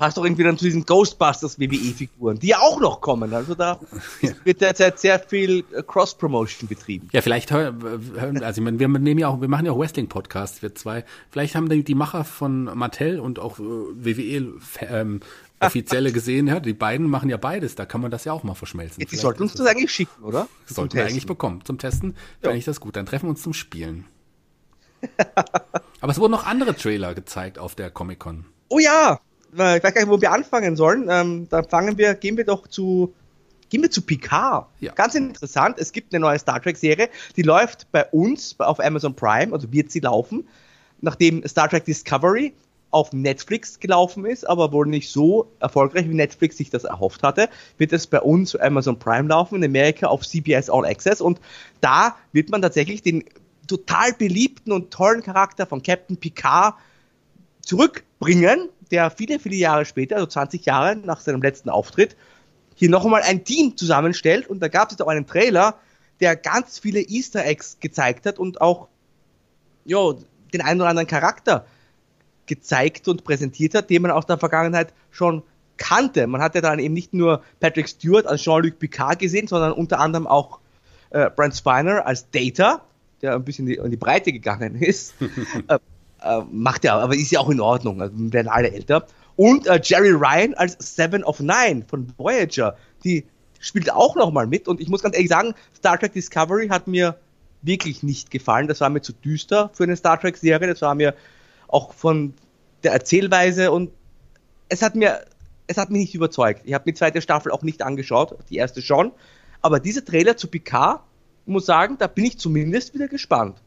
Passt doch irgendwie dann zu diesen Ghostbusters WWE-Figuren, die ja auch noch kommen. Also da ja. wird derzeit sehr viel äh, Cross-Promotion betrieben. Ja, vielleicht hören, also ich meine, wir nehmen ja auch, wir machen ja auch Wrestling-Podcasts, wir zwei. Vielleicht haben die, die Macher von Mattel und auch WWE ähm, offizielle gesehen, ja, die beiden machen ja beides, da kann man das ja auch mal verschmelzen. Ja, die sollten uns das eigentlich schicken, oder? Sollten wir eigentlich bekommen. Zum Testen fände ich das gut. Dann treffen wir uns zum Spielen. Aber es wurden noch andere Trailer gezeigt auf der Comic-Con. Oh ja! Ich weiß gar nicht, wo wir anfangen sollen. Ähm, dann fangen wir, gehen wir doch zu, gehen wir zu Picard. Ja. Ganz interessant, es gibt eine neue Star Trek-Serie, die läuft bei uns auf Amazon Prime, also wird sie laufen, nachdem Star Trek Discovery auf Netflix gelaufen ist, aber wohl nicht so erfolgreich, wie Netflix sich das erhofft hatte, wird es bei uns Amazon Prime laufen, in Amerika auf CBS All Access. Und da wird man tatsächlich den total beliebten und tollen Charakter von Captain Picard zurückbringen, der viele, viele Jahre später, also 20 Jahre nach seinem letzten Auftritt, hier noch einmal ein Team zusammenstellt. Und da gab es auch einen Trailer, der ganz viele Easter Eggs gezeigt hat und auch jo, den einen oder anderen Charakter gezeigt und präsentiert hat, den man aus der Vergangenheit schon kannte. Man hatte dann eben nicht nur Patrick Stewart als Jean-Luc Picard gesehen, sondern unter anderem auch äh, Brent Spiner als Data, der ein bisschen in die Breite gegangen ist. äh, äh, macht ja, aber ist ja auch in Ordnung, also werden alle älter. Und äh, Jerry Ryan als Seven of Nine von Voyager, die spielt auch nochmal mit. Und ich muss ganz ehrlich sagen, Star Trek Discovery hat mir wirklich nicht gefallen. Das war mir zu düster für eine Star Trek-Serie. Das war mir auch von der Erzählweise und es hat mir, es hat mich nicht überzeugt. Ich habe die zweite Staffel auch nicht angeschaut, die erste schon. Aber dieser Trailer zu Picard, muss sagen, da bin ich zumindest wieder gespannt.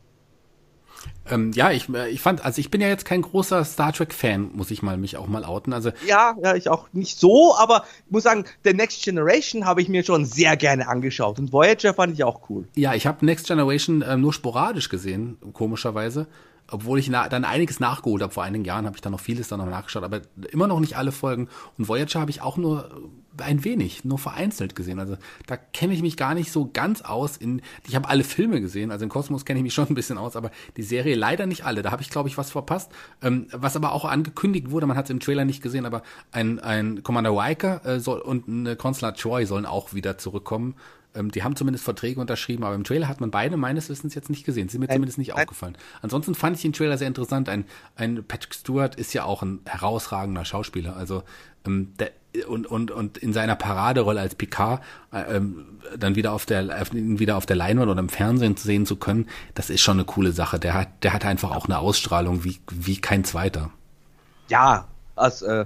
Ähm, ja, ich, äh, ich fand, also ich bin ja jetzt kein großer Star Trek-Fan, muss ich mal mich auch mal outen. Also ja, ja, ich auch nicht so, aber ich muss sagen, The Next Generation habe ich mir schon sehr gerne angeschaut und Voyager fand ich auch cool. Ja, ich habe Next Generation äh, nur sporadisch gesehen, komischerweise obwohl ich dann einiges nachgeholt habe. Vor einigen Jahren habe ich dann noch vieles dann noch nachgeschaut, aber immer noch nicht alle Folgen. Und Voyager habe ich auch nur ein wenig, nur vereinzelt gesehen. Also da kenne ich mich gar nicht so ganz aus. In, ich habe alle Filme gesehen, also in Kosmos kenne ich mich schon ein bisschen aus, aber die Serie leider nicht alle. Da habe ich, glaube ich, was verpasst. Ähm, was aber auch angekündigt wurde, man hat es im Trailer nicht gesehen, aber ein, ein Commander Riker äh, soll, und eine Consular Troy sollen auch wieder zurückkommen. Ähm, die haben zumindest Verträge unterschrieben, aber im Trailer hat man beide meines Wissens jetzt nicht gesehen. Sind mir ein, zumindest nicht ein, aufgefallen. Ansonsten fand ich den Trailer sehr interessant. Ein, ein Patrick Stewart ist ja auch ein herausragender Schauspieler. Also ähm, der, und, und, und in seiner Paraderolle als Picard äh, ähm, dann wieder auf der wieder auf der Leinwand oder im Fernsehen zu sehen zu können, das ist schon eine coole Sache. Der hat der hat einfach auch eine Ausstrahlung wie wie kein zweiter. Ja, als äh,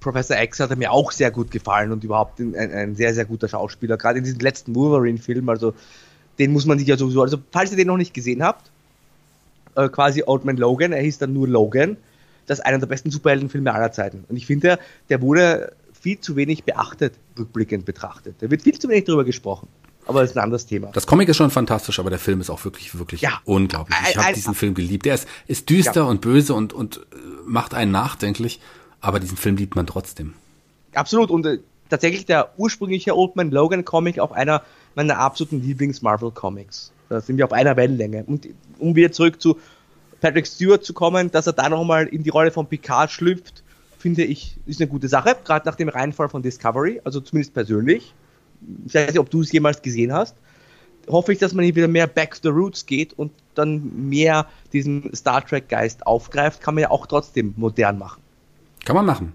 Professor X hat mir auch sehr gut gefallen und überhaupt ein, ein sehr, sehr guter Schauspieler, gerade in diesem letzten Wolverine-Film, also den muss man sich ja sowieso, also falls ihr den noch nicht gesehen habt, äh, quasi Old Man Logan, er hieß dann nur Logan, das ist einer der besten Superheldenfilme aller Zeiten. Und ich finde, der wurde viel zu wenig beachtet, rückblickend betrachtet. Da wird viel zu wenig darüber gesprochen. aber das ist ein anderes Thema. Das Comic ist schon fantastisch, aber der Film ist auch wirklich, wirklich ja. unglaublich. Ich habe diesen Film geliebt. Der ist, ist düster ja. und böse und, und äh, macht einen nachdenklich, aber diesen Film liebt man trotzdem. Absolut. Und äh, tatsächlich der ursprüngliche Old Man Logan Comic auch einer meiner absoluten Lieblings-Marvel-Comics. Da sind wir auf einer Wellenlänge. Und um wieder zurück zu Patrick Stewart zu kommen, dass er da nochmal in die Rolle von Picard schlüpft, finde ich, ist eine gute Sache, gerade nach dem Reinfall von Discovery, also zumindest persönlich. Ich weiß nicht, ob du es jemals gesehen hast. Hoffe ich, dass man hier wieder mehr back to the roots geht und dann mehr diesen Star Trek Geist aufgreift, kann man ja auch trotzdem modern machen. Kann man machen.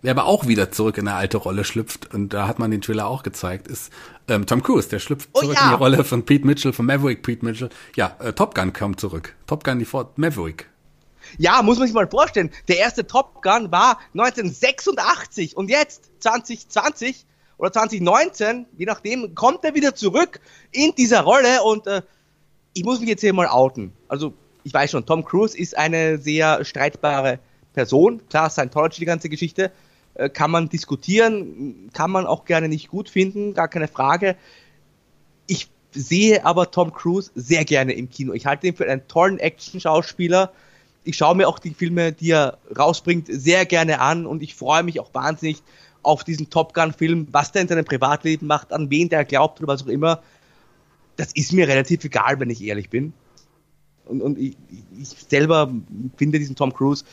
Wer aber auch wieder zurück in eine alte Rolle schlüpft, und da hat man den Trailer auch gezeigt, ist ähm, Tom Cruise. Der schlüpft oh, zurück ja. in die Rolle von Pete Mitchell, von Maverick Pete Mitchell. Ja, äh, Top Gun kommt zurück. Top Gun, die Ford Maverick. Ja, muss man sich mal vorstellen. Der erste Top Gun war 1986 und jetzt 2020 oder 2019, je nachdem, kommt er wieder zurück in dieser Rolle und äh, ich muss mich jetzt hier mal outen. Also ich weiß schon, Tom Cruise ist eine sehr streitbare Person. Klar, Scientology, die ganze Geschichte, äh, kann man diskutieren, kann man auch gerne nicht gut finden, gar keine Frage. Ich sehe aber Tom Cruise sehr gerne im Kino. Ich halte ihn für einen tollen Action-Schauspieler ich schaue mir auch die Filme, die er rausbringt, sehr gerne an und ich freue mich auch wahnsinnig auf diesen Top Gun-Film, was der in seinem Privatleben macht, an wen der glaubt oder was auch immer. Das ist mir relativ egal, wenn ich ehrlich bin. Und, und ich, ich selber finde diesen Tom Cruise,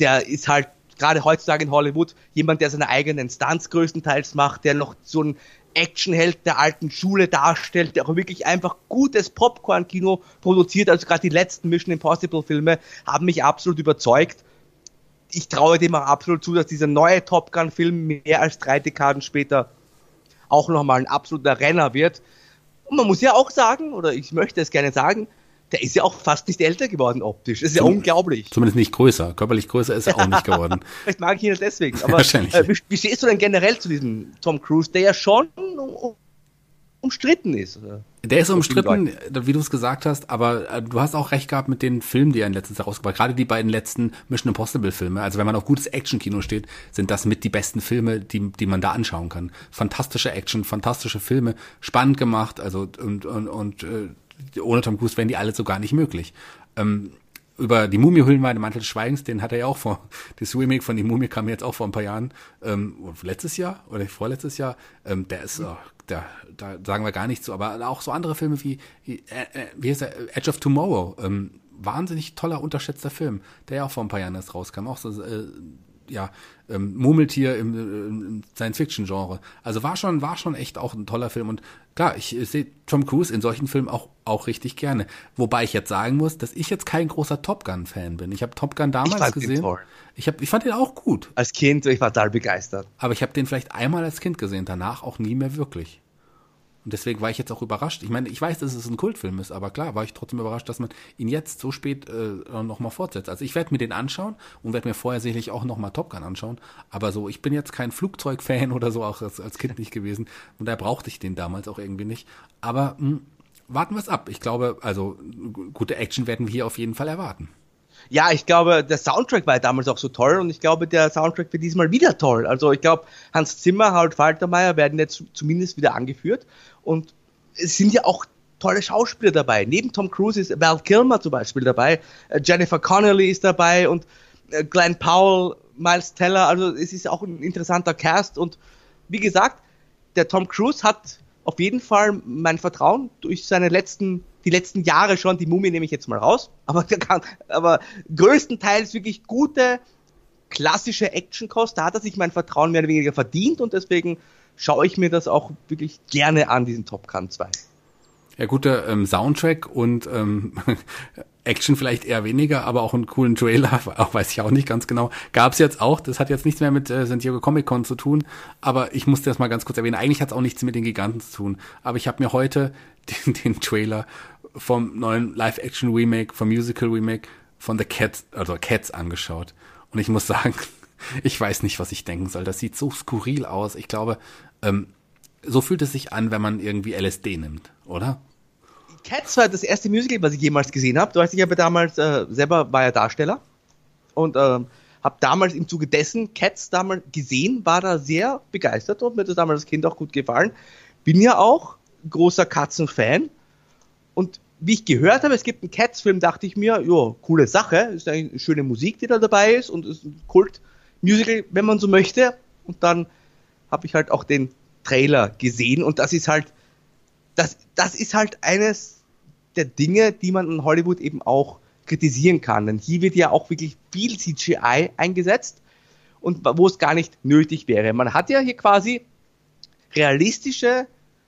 der ist halt gerade heutzutage in Hollywood jemand, der seine eigenen Stunts größtenteils macht, der noch so ein Actionheld der alten Schule darstellt, der auch wirklich einfach gutes Popcorn-Kino produziert. Also gerade die letzten Mission Impossible Filme haben mich absolut überzeugt. Ich traue dem auch absolut zu, dass dieser neue Top Gun-Film mehr als drei Dekaden später auch nochmal ein absoluter Renner wird. Und man muss ja auch sagen, oder ich möchte es gerne sagen, der ist ja auch fast nicht älter geworden optisch. Das ist Zum, ja unglaublich. Zumindest nicht größer. Körperlich größer ist er auch nicht geworden. Vielleicht mag ich ihn deswegen. Aber Wahrscheinlich. Äh, wie, wie, stehst du denn generell zu diesem Tom Cruise, der ja schon umstritten ist? Der ist umstritten, wie du es gesagt hast, aber äh, du hast auch recht gehabt mit den Filmen, die er in letzter Zeit rausgebracht hat. Gerade die beiden letzten Mission Impossible Filme. Also wenn man auf gutes Action-Kino steht, sind das mit die besten Filme, die, die man da anschauen kann. Fantastische Action, fantastische Filme, spannend gemacht, also und, und, und äh, ohne Tom Cruise wären die alle so gar nicht möglich. Ähm, über die Mumie-Hüllenweide Mantel des Schweigens, den hat er ja auch vor, das Remake von die Mumie kam jetzt auch vor ein paar Jahren, ähm, letztes Jahr oder vorletztes Jahr, ähm, der ist, oh, da, da sagen wir gar nichts zu, aber auch so andere Filme wie, wie, äh, äh wie heißt der, Edge of Tomorrow, ähm, wahnsinnig toller, unterschätzter Film, der ja auch vor ein paar Jahren erst rauskam, auch so, äh, ja, ähm, Murmeltier im, im Science-Fiction-Genre. Also war schon, war schon echt auch ein toller Film. Und klar, ich, ich sehe Tom Cruise in solchen Filmen auch, auch richtig gerne. Wobei ich jetzt sagen muss, dass ich jetzt kein großer Top Gun-Fan bin. Ich habe Top Gun damals gesehen. Ich, hab, ich fand den auch gut. Als Kind, ich war total begeistert. Aber ich habe den vielleicht einmal als Kind gesehen, danach auch nie mehr wirklich. Und deswegen war ich jetzt auch überrascht. Ich meine, ich weiß, dass es ein Kultfilm ist, aber klar, war ich trotzdem überrascht, dass man ihn jetzt so spät äh, nochmal fortsetzt. Also ich werde mir den anschauen und werde mir vorher sicherlich auch nochmal Top Gun anschauen. Aber so, ich bin jetzt kein Flugzeugfan oder so, auch als, als Kind nicht gewesen. Und da brauchte ich den damals auch irgendwie nicht. Aber mh, hm, warten wir es ab. Ich glaube, also gute Action werden wir hier auf jeden Fall erwarten. Ja, ich glaube, der Soundtrack war damals auch so toll und ich glaube, der Soundtrack wird diesmal wieder toll. Also ich glaube, Hans Zimmer, Harold Faltermeier werden jetzt zumindest wieder angeführt und es sind ja auch tolle Schauspieler dabei. Neben Tom Cruise ist Val Kilmer zum Beispiel dabei, äh, Jennifer Connelly ist dabei und äh, Glenn Powell, Miles Teller. Also es ist auch ein interessanter Cast und wie gesagt, der Tom Cruise hat auf jeden Fall mein Vertrauen durch seine letzten, die letzten Jahre schon. Die Mumie nehme ich jetzt mal raus, aber kann, aber größtenteils wirklich gute klassische Action-Kost. Da hat er sich mein Vertrauen mehr oder weniger verdient und deswegen schaue ich mir das auch wirklich gerne an, diesen Top Gun 2. Ja, guter ähm, Soundtrack und ähm, Action vielleicht eher weniger, aber auch einen coolen Trailer, auch weiß ich auch nicht ganz genau. Gab's jetzt auch, das hat jetzt nichts mehr mit äh, San Diego Comic Con zu tun, aber ich musste das mal ganz kurz erwähnen. Eigentlich hat's auch nichts mit den Giganten zu tun, aber ich habe mir heute den, den Trailer vom neuen Live-Action-Remake, vom Musical-Remake von The Cats, also Cats angeschaut. Und ich muss sagen, ich weiß nicht, was ich denken soll. Das sieht so skurril aus. Ich glaube, ähm, so fühlt es sich an, wenn man irgendwie LSD nimmt, oder? Cats war das erste Musical, was ich jemals gesehen habe. Du weißt, ich habe damals äh, selber war ja Darsteller und äh, habe damals im Zuge dessen Cats damals gesehen, war da sehr begeistert und mir das damals als Kind auch gut gefallen. Bin ja auch großer Katzenfan. Und wie ich gehört habe, es gibt einen Cats-Film, dachte ich mir, ja, coole Sache, ist eine schöne Musik, die da dabei ist und ist ein Kult-Musical, wenn man so möchte. Und dann habe ich halt auch den Trailer gesehen und das ist halt, das, das ist halt eines der Dinge, die man in Hollywood eben auch kritisieren kann. Denn hier wird ja auch wirklich viel CGI eingesetzt und wo es gar nicht nötig wäre. Man hat ja hier quasi realistische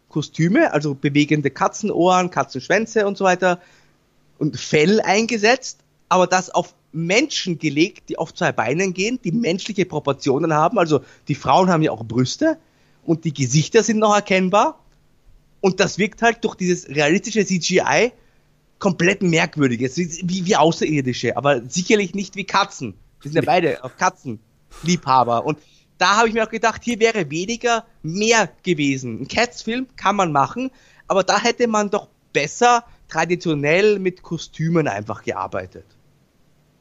Kostüme, also bewegende Katzenohren, Katzenschwänze und so weiter und Fell eingesetzt, aber das auf Menschen gelegt, die auf zwei Beinen gehen, die menschliche Proportionen haben. Also die Frauen haben ja auch Brüste und die Gesichter sind noch erkennbar. Und das wirkt halt durch dieses realistische CGI komplett merkwürdig. wie, wie Außerirdische, aber sicherlich nicht wie Katzen. Wir sind ja beide auch Katzenliebhaber. Und da habe ich mir auch gedacht, hier wäre weniger mehr gewesen. Ein Cats-Film kann man machen, aber da hätte man doch besser traditionell mit Kostümen einfach gearbeitet.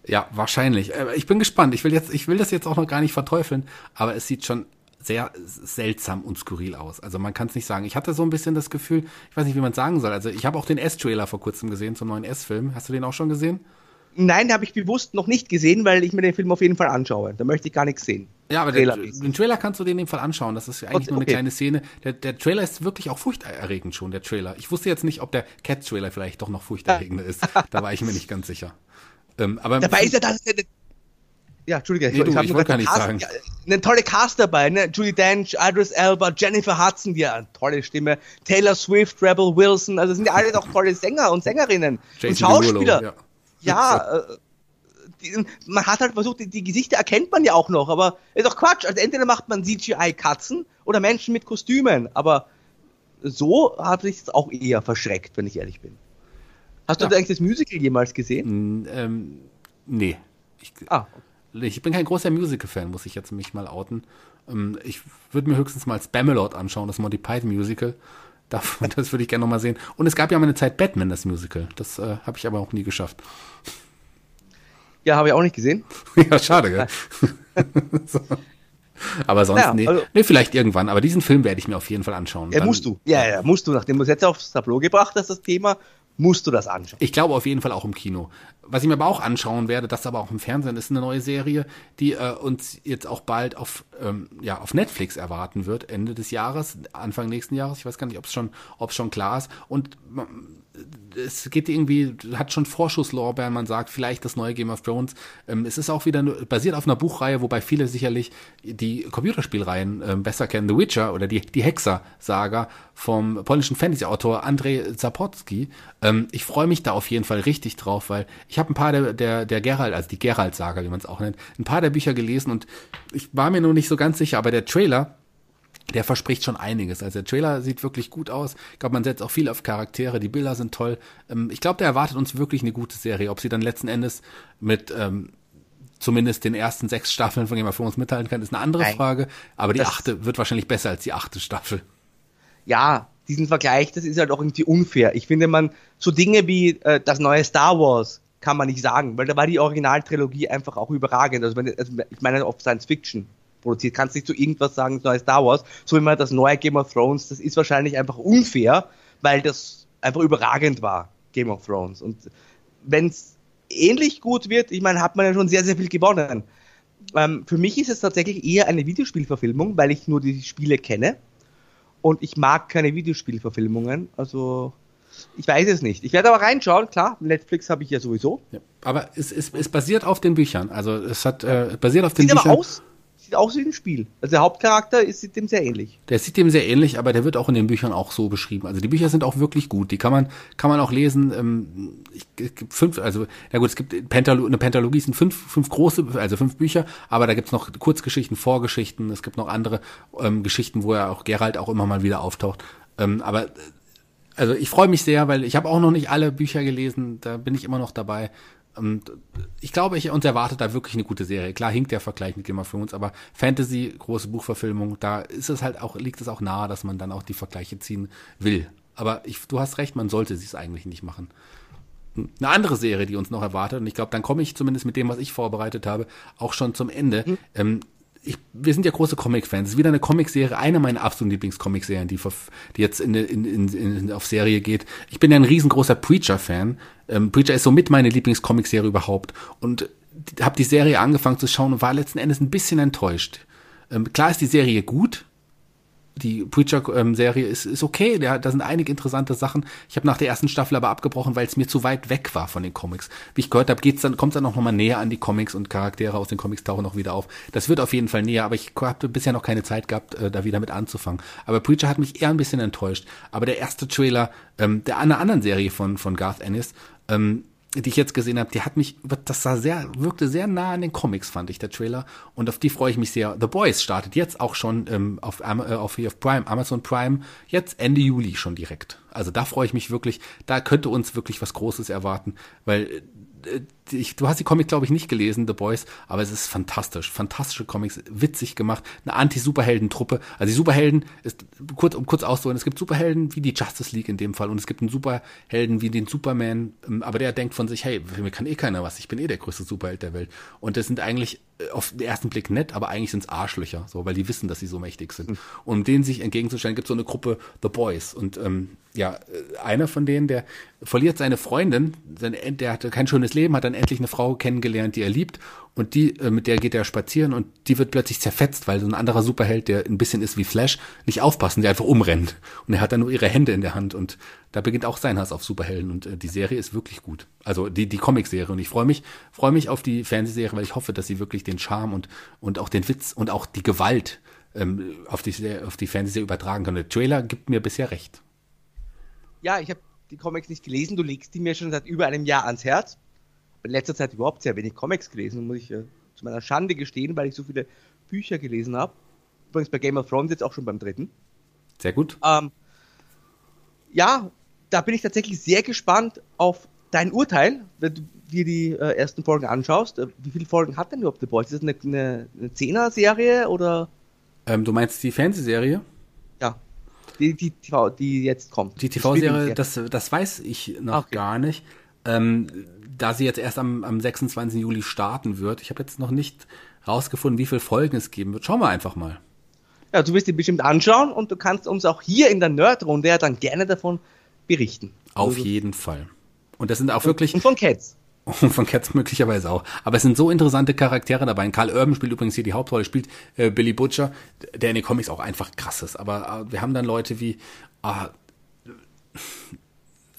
Ja, wahrscheinlich. Äh, ich bin gespannt. Ich will jetzt, ich will das jetzt auch noch gar nicht verteufeln, aber es sieht schon sehr seltsam und skurril aus. Also man kann es nicht sagen. Ich hatte so ein bisschen das Gefühl, ich weiß nicht, wie man es sagen soll. Also ich habe auch den S-Trailer vor kurzem gesehen zum neuen S-Film. Hast du den auch schon gesehen? Nein, habe ich bewusst noch nicht gesehen, weil ich mir den Film auf jeden Fall anschaue. Da möchte ich gar nichts sehen. Ja, aber Trailer den, den, Trailer kannst du dir in dem Fall anschauen. Das ist eigentlich okay, nur eine kleine Szene. Der, der Trailer ist wirklich auch furchterregend schon, der Trailer. Ich wusste jetzt nicht, ob der Cat-Trailer vielleicht doch noch furchterregender ist. Da war ich mir nicht ganz sicher. Ähm, aber Dabei ist ja das ja, Entschuldige, nee, ich, du, ich wollte gar nicht Cast, sagen. Eine tolle Cast dabei, ne? Julie Dench, Idris Elba, Jennifer Hudson, die eine tolle Stimme, Taylor Swift, Rebel Wilson, also sind ja alle doch tolle Sänger und Sängerinnen Jason und Schauspieler. Derulo, ja, ja äh, die, man hat halt versucht, die, die, Gesichter erkennt man ja auch noch, aber ist doch Quatsch. Also entweder macht man CGI-Katzen oder Menschen mit Kostümen, aber so habe ich es auch eher verschreckt, wenn ich ehrlich bin. Hast ja. du eigentlich das Musical jemals gesehen? Mm, ähm, nee. Ich, ah, okay ich bin kein großer Musical-Fan, muss ich jetzt mich mal outen. Ähm, ich würde mir höchstens mal Spamalot anschauen, das Monty Python Musical. Das würde ich gerne nochmal sehen. Und es gab ja mal eine Zeit Batman, das Musical. Das äh, habe ich aber auch nie geschafft. Ja, habe ich auch nicht gesehen. ja, schade, gell? so. Aber sonst, ja, nee. Also, nee, vielleicht irgendwann. Aber diesen Film werde ich mir auf jeden Fall anschauen. Ja, musst du. Ja, ja, musst du. Nachdem du es jetzt aufs Tableau gebracht hast, das Thema, musst du das anschauen. Ich glaube auf jeden Fall auch im Kino. Was ich mir aber auch anschauen werde, das aber auch im Fernsehen, ist eine neue Serie, die äh, uns jetzt auch bald auf, ähm, ja, auf Netflix erwarten wird, Ende des Jahres, Anfang nächsten Jahres. Ich weiß gar nicht, ob es schon, ob's schon klar ist. Und es geht irgendwie, hat schon Vorschusslorbeeren, man sagt, vielleicht das neue Game of Thrones. Ähm, es ist auch wieder basiert auf einer Buchreihe, wobei viele sicherlich die Computerspielreihen ähm, besser kennen. The Witcher oder die, die Hexer-Saga vom polnischen Fantasy-Autor Andrzej Zapotski. Ähm, ich freue mich da auf jeden Fall richtig drauf, weil ich habe ein paar der, der, der Geralt, also die Geralt-Saga, wie man es auch nennt, ein paar der Bücher gelesen und ich war mir nur nicht so ganz sicher, aber der Trailer der verspricht schon einiges. Also der Trailer sieht wirklich gut aus. Ich glaube, man setzt auch viel auf Charaktere. Die Bilder sind toll. Ähm, ich glaube, der erwartet uns wirklich eine gute Serie. Ob sie dann letzten Endes mit ähm, zumindest den ersten sechs Staffeln von Game of Thrones mitteilen kann, ist eine andere Nein, Frage. Aber die achte wird wahrscheinlich besser als die achte Staffel. Ja, diesen Vergleich, das ist halt auch irgendwie unfair. Ich finde, man so Dinge wie äh, das neue Star Wars kann man nicht sagen, weil da war die Originaltrilogie einfach auch überragend. Also, wenn, also ich meine auf Science Fiction produziert. Kannst nicht zu irgendwas sagen, neues Star Wars, so wie man das neue Game of Thrones, das ist wahrscheinlich einfach unfair, weil das einfach überragend war, Game of Thrones. Und wenn es ähnlich gut wird, ich meine, hat man ja schon sehr, sehr viel gewonnen. Ähm, für mich ist es tatsächlich eher eine Videospielverfilmung, weil ich nur die Spiele kenne. Und ich mag keine Videospielverfilmungen. Also ich weiß es nicht. Ich werde aber reinschauen, klar. Netflix habe ich ja sowieso. Ja, aber es, es, es basiert auf den Büchern. Also es hat äh, basiert auf den Sieht Büchern. Aber aus, sieht auch so wie ein Spiel. Also der Hauptcharakter ist, sieht dem sehr ähnlich. Der sieht dem sehr ähnlich, aber der wird auch in den Büchern auch so beschrieben. Also die Bücher sind auch wirklich gut. Die kann man, kann man auch lesen. Ähm, ich, fünf, also, na gut, es gibt Pentalo eine Pentalogie, sind fünf, fünf große, also fünf Bücher, aber da gibt's noch Kurzgeschichten, Vorgeschichten, es gibt noch andere ähm, Geschichten, wo er auch Gerald auch immer mal wieder auftaucht. Ähm, aber also ich freue mich sehr, weil ich habe auch noch nicht alle Bücher gelesen, da bin ich immer noch dabei. Und ich glaube, ich uns erwartet da wirklich eine gute Serie. Klar hinkt der Vergleich mit Game of Thrones, aber Fantasy, große Buchverfilmung, da ist es halt auch, liegt es auch nahe, dass man dann auch die Vergleiche ziehen will. Aber ich, du hast recht, man sollte es eigentlich nicht machen. Eine andere Serie, die uns noch erwartet, und ich glaube, dann komme ich zumindest mit dem, was ich vorbereitet habe, auch schon zum Ende, mhm. ähm, ich, wir sind ja große Comic-Fans. Es ist wieder eine Comic-Serie, eine meiner absoluten Lieblings-Comic-Serien, die, die, jetzt in, in, in, in, auf Serie geht. Ich bin ja ein riesengroßer Preacher-Fan. Ähm, Preacher ist somit meine Lieblings-Comic-Serie überhaupt. Und habe die Serie angefangen zu schauen und war letzten Endes ein bisschen enttäuscht. Ähm, klar ist die Serie gut, die Preacher-Serie ist, ist okay, da, da sind einige interessante Sachen. Ich habe nach der ersten Staffel aber abgebrochen, weil es mir zu weit weg war von den Comics. Wie ich gehört habe, geht's dann, kommt dann auch nochmal näher an die Comics und Charaktere aus den Comics tauchen noch wieder auf. Das wird auf jeden Fall näher, aber ich habe bisher noch keine Zeit gehabt, äh, da wieder mit anzufangen. Aber Preacher hat mich eher ein bisschen enttäuscht. Aber der erste Trailer ähm, der einer anderen Serie von, von Garth Ennis, ähm, die ich jetzt gesehen habe, die hat mich, das sah sehr, wirkte sehr nah an den Comics, fand ich, der Trailer. Und auf die freue ich mich sehr. The Boys startet jetzt auch schon ähm, auf, äh, auf, auf Prime, Amazon Prime, jetzt Ende Juli schon direkt. Also da freue ich mich wirklich, da könnte uns wirklich was Großes erwarten, weil äh, ich, du hast die Comic, glaube ich, nicht gelesen, The Boys, aber es ist fantastisch. Fantastische Comics, witzig gemacht, eine Anti-Superhelden-Truppe. Also die Superhelden, ist, kurz, um kurz auszuholen, es gibt Superhelden wie die Justice League in dem Fall und es gibt einen Superhelden wie den Superman, ähm, aber der denkt von sich, hey, mir kann eh keiner was, ich bin eh der größte Superheld der Welt. Und das sind eigentlich äh, auf den ersten Blick nett, aber eigentlich sind es Arschlöcher, so, weil die wissen, dass sie so mächtig sind. Mhm. Und um denen sich entgegenzustellen, gibt es so eine Gruppe The Boys. Und ähm, ja, äh, einer von denen, der verliert seine Freundin, der hatte kein schönes Leben, hat dann endlich eine Frau kennengelernt, die er liebt und die, äh, mit der geht er spazieren und die wird plötzlich zerfetzt, weil so ein anderer Superheld, der ein bisschen ist wie Flash, nicht aufpassen, der einfach umrennt und er hat dann nur ihre Hände in der Hand und da beginnt auch sein Hass auf Superhelden und äh, die Serie ist wirklich gut. Also die die Comicserie und ich freue mich freue mich auf die Fernsehserie, weil ich hoffe, dass sie wirklich den Charme und und auch den Witz und auch die Gewalt ähm, auf die auf die Fernsehserie übertragen kann. Der Trailer gibt mir bisher recht. Ja, ich habe die Comics nicht gelesen, du legst die mir schon seit über einem Jahr ans Herz in letzter Zeit überhaupt sehr wenig Comics gelesen, muss ich äh, zu meiner Schande gestehen, weil ich so viele Bücher gelesen habe. Übrigens bei Game of Thrones jetzt auch schon beim dritten. Sehr gut. Ähm, ja, da bin ich tatsächlich sehr gespannt auf dein Urteil, wenn du dir die äh, ersten Folgen anschaust. Äh, wie viele Folgen hat denn überhaupt The Boys? Ist das eine, eine, eine Zehner-Serie oder? Ähm, du meinst die Fernsehserie? Ja. Die, die, TV, die jetzt kommt. Die TV-Serie, das, das weiß ich noch okay. gar nicht. Ähm, da sie jetzt erst am, am 26. Juli starten wird, ich habe jetzt noch nicht rausgefunden, wie viele Folgen es geben wird. Schauen wir einfach mal. Ja, du wirst die bestimmt anschauen und du kannst uns auch hier in der Nerd-Runde ja dann gerne davon berichten. Auf also, jeden Fall. Und das sind auch wirklich. Und von Cats. Und von Cats möglicherweise auch. Aber es sind so interessante Charaktere dabei. Karl Urban spielt übrigens hier die Hauptrolle, spielt äh, Billy Butcher, der in den Comics auch einfach krass ist. Aber äh, wir haben dann Leute wie, äh,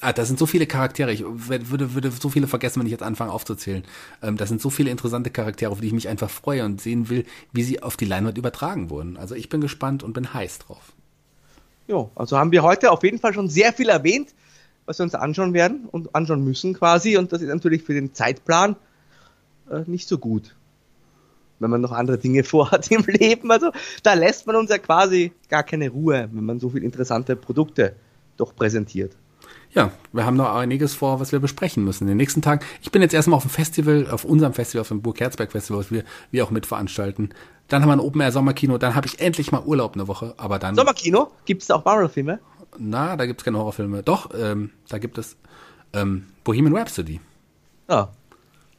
Ah, da sind so viele Charaktere. Ich würde, würde so viele vergessen, wenn ich jetzt anfange aufzuzählen. Ähm, da sind so viele interessante Charaktere, auf die ich mich einfach freue und sehen will, wie sie auf die Leinwand übertragen wurden. Also ich bin gespannt und bin heiß drauf. Jo, also haben wir heute auf jeden Fall schon sehr viel erwähnt, was wir uns anschauen werden und anschauen müssen quasi. Und das ist natürlich für den Zeitplan äh, nicht so gut, wenn man noch andere Dinge vorhat im Leben. Also da lässt man uns ja quasi gar keine Ruhe, wenn man so viele interessante Produkte doch präsentiert ja, wir haben noch einiges vor, was wir besprechen müssen in den nächsten Tagen. Ich bin jetzt erstmal auf dem Festival, auf unserem Festival, auf dem Burg Herzberg Festival, was wir, wir auch mitveranstalten. Dann haben wir ein Open Air Sommerkino, dann habe ich endlich mal Urlaub eine Woche, aber dann. Sommerkino? Gibt es da auch Horrorfilme? Na, da gibt es keine Horrorfilme. Doch, ähm, da gibt es ähm, Bohemian Rhapsody. Ah,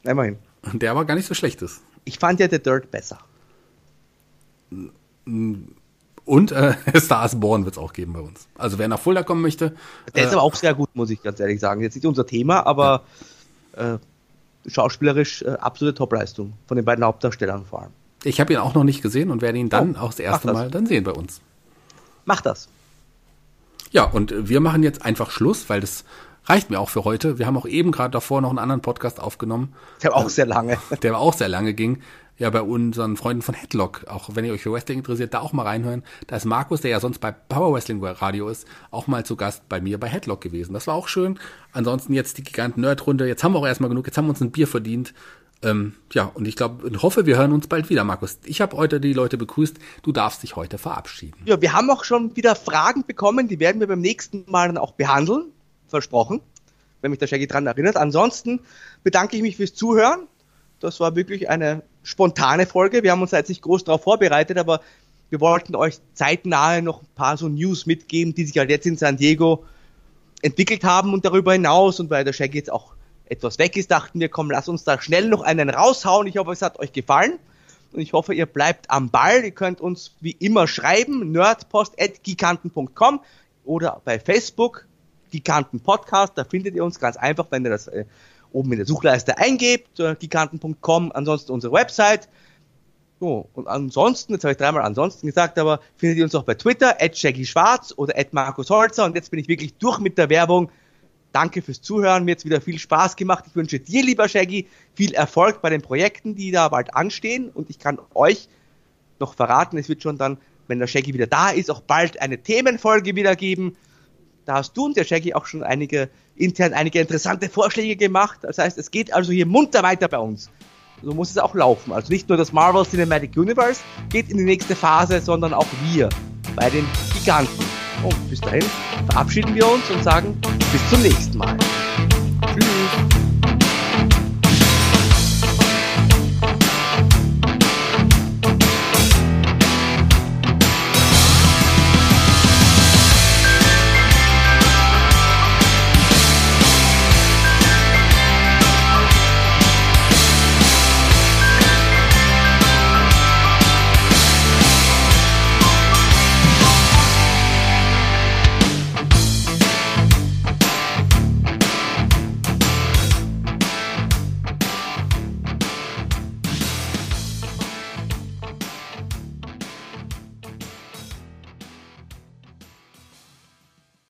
immerhin. Der aber gar nicht so schlecht ist. Ich fand ja The Dirt besser. Und äh, Stars Born wird es auch geben bei uns. Also wer nach Fulda kommen möchte. Der äh, ist aber auch sehr gut, muss ich ganz ehrlich sagen. Jetzt nicht unser Thema, aber ja. äh, schauspielerisch äh, absolute Topleistung von den beiden Hauptdarstellern vor allem. Ich habe ihn auch noch nicht gesehen und werde ihn dann oh, auch das erste das. Mal dann sehen bei uns. Mach das. Ja, und wir machen jetzt einfach Schluss, weil das reicht mir auch für heute. Wir haben auch eben gerade davor noch einen anderen Podcast aufgenommen. Der war auch sehr lange. Der auch sehr lange ging ja bei unseren Freunden von Headlock, auch wenn ihr euch für Wrestling interessiert, da auch mal reinhören. Da ist Markus, der ja sonst bei Power Wrestling Radio ist, auch mal zu Gast bei mir bei Headlock gewesen. Das war auch schön. Ansonsten jetzt die giganten Nerd-Runde. Jetzt haben wir auch erstmal genug. Jetzt haben wir uns ein Bier verdient. Ähm, ja, und ich glaube und hoffe, wir hören uns bald wieder, Markus. Ich habe heute die Leute begrüßt. Du darfst dich heute verabschieden. Ja, wir haben auch schon wieder Fragen bekommen. Die werden wir beim nächsten Mal dann auch behandeln. Versprochen. Wenn mich der Shaggy dran erinnert. Ansonsten bedanke ich mich fürs Zuhören. Das war wirklich eine spontane Folge. Wir haben uns jetzt nicht groß darauf vorbereitet, aber wir wollten euch zeitnahe noch ein paar so News mitgeben, die sich halt jetzt in San Diego entwickelt haben und darüber hinaus. Und weil der Shaggy jetzt auch etwas weg ist, dachten wir, komm, lass uns da schnell noch einen raushauen. Ich hoffe, es hat euch gefallen. Und ich hoffe, ihr bleibt am Ball. Ihr könnt uns wie immer schreiben, nerdpost.giganten.com oder bei Facebook, Giganten Podcast. Da findet ihr uns ganz einfach, wenn ihr das äh, oben in der Suchleiste eingebt, äh, giganten.com. Ansonsten unsere Website. So, und ansonsten, jetzt habe ich dreimal ansonsten gesagt, aber findet ihr uns auch bei Twitter, at Shaggy Schwarz oder at Markus Holzer. Und jetzt bin ich wirklich durch mit der Werbung. Danke fürs Zuhören. Mir hat wieder viel Spaß gemacht. Ich wünsche dir, lieber Shaggy, viel Erfolg bei den Projekten, die da bald anstehen. Und ich kann euch noch verraten, es wird schon dann, wenn der Shaggy wieder da ist, auch bald eine Themenfolge wieder geben. Da hast du und der Shaggy auch schon einige intern einige interessante Vorschläge gemacht. Das heißt, es geht also hier munter weiter bei uns. So muss es auch laufen. Also nicht nur das Marvel Cinematic Universe geht in die nächste Phase, sondern auch wir bei den Giganten. Und bis dahin verabschieden wir uns und sagen bis zum nächsten Mal. Tschüss.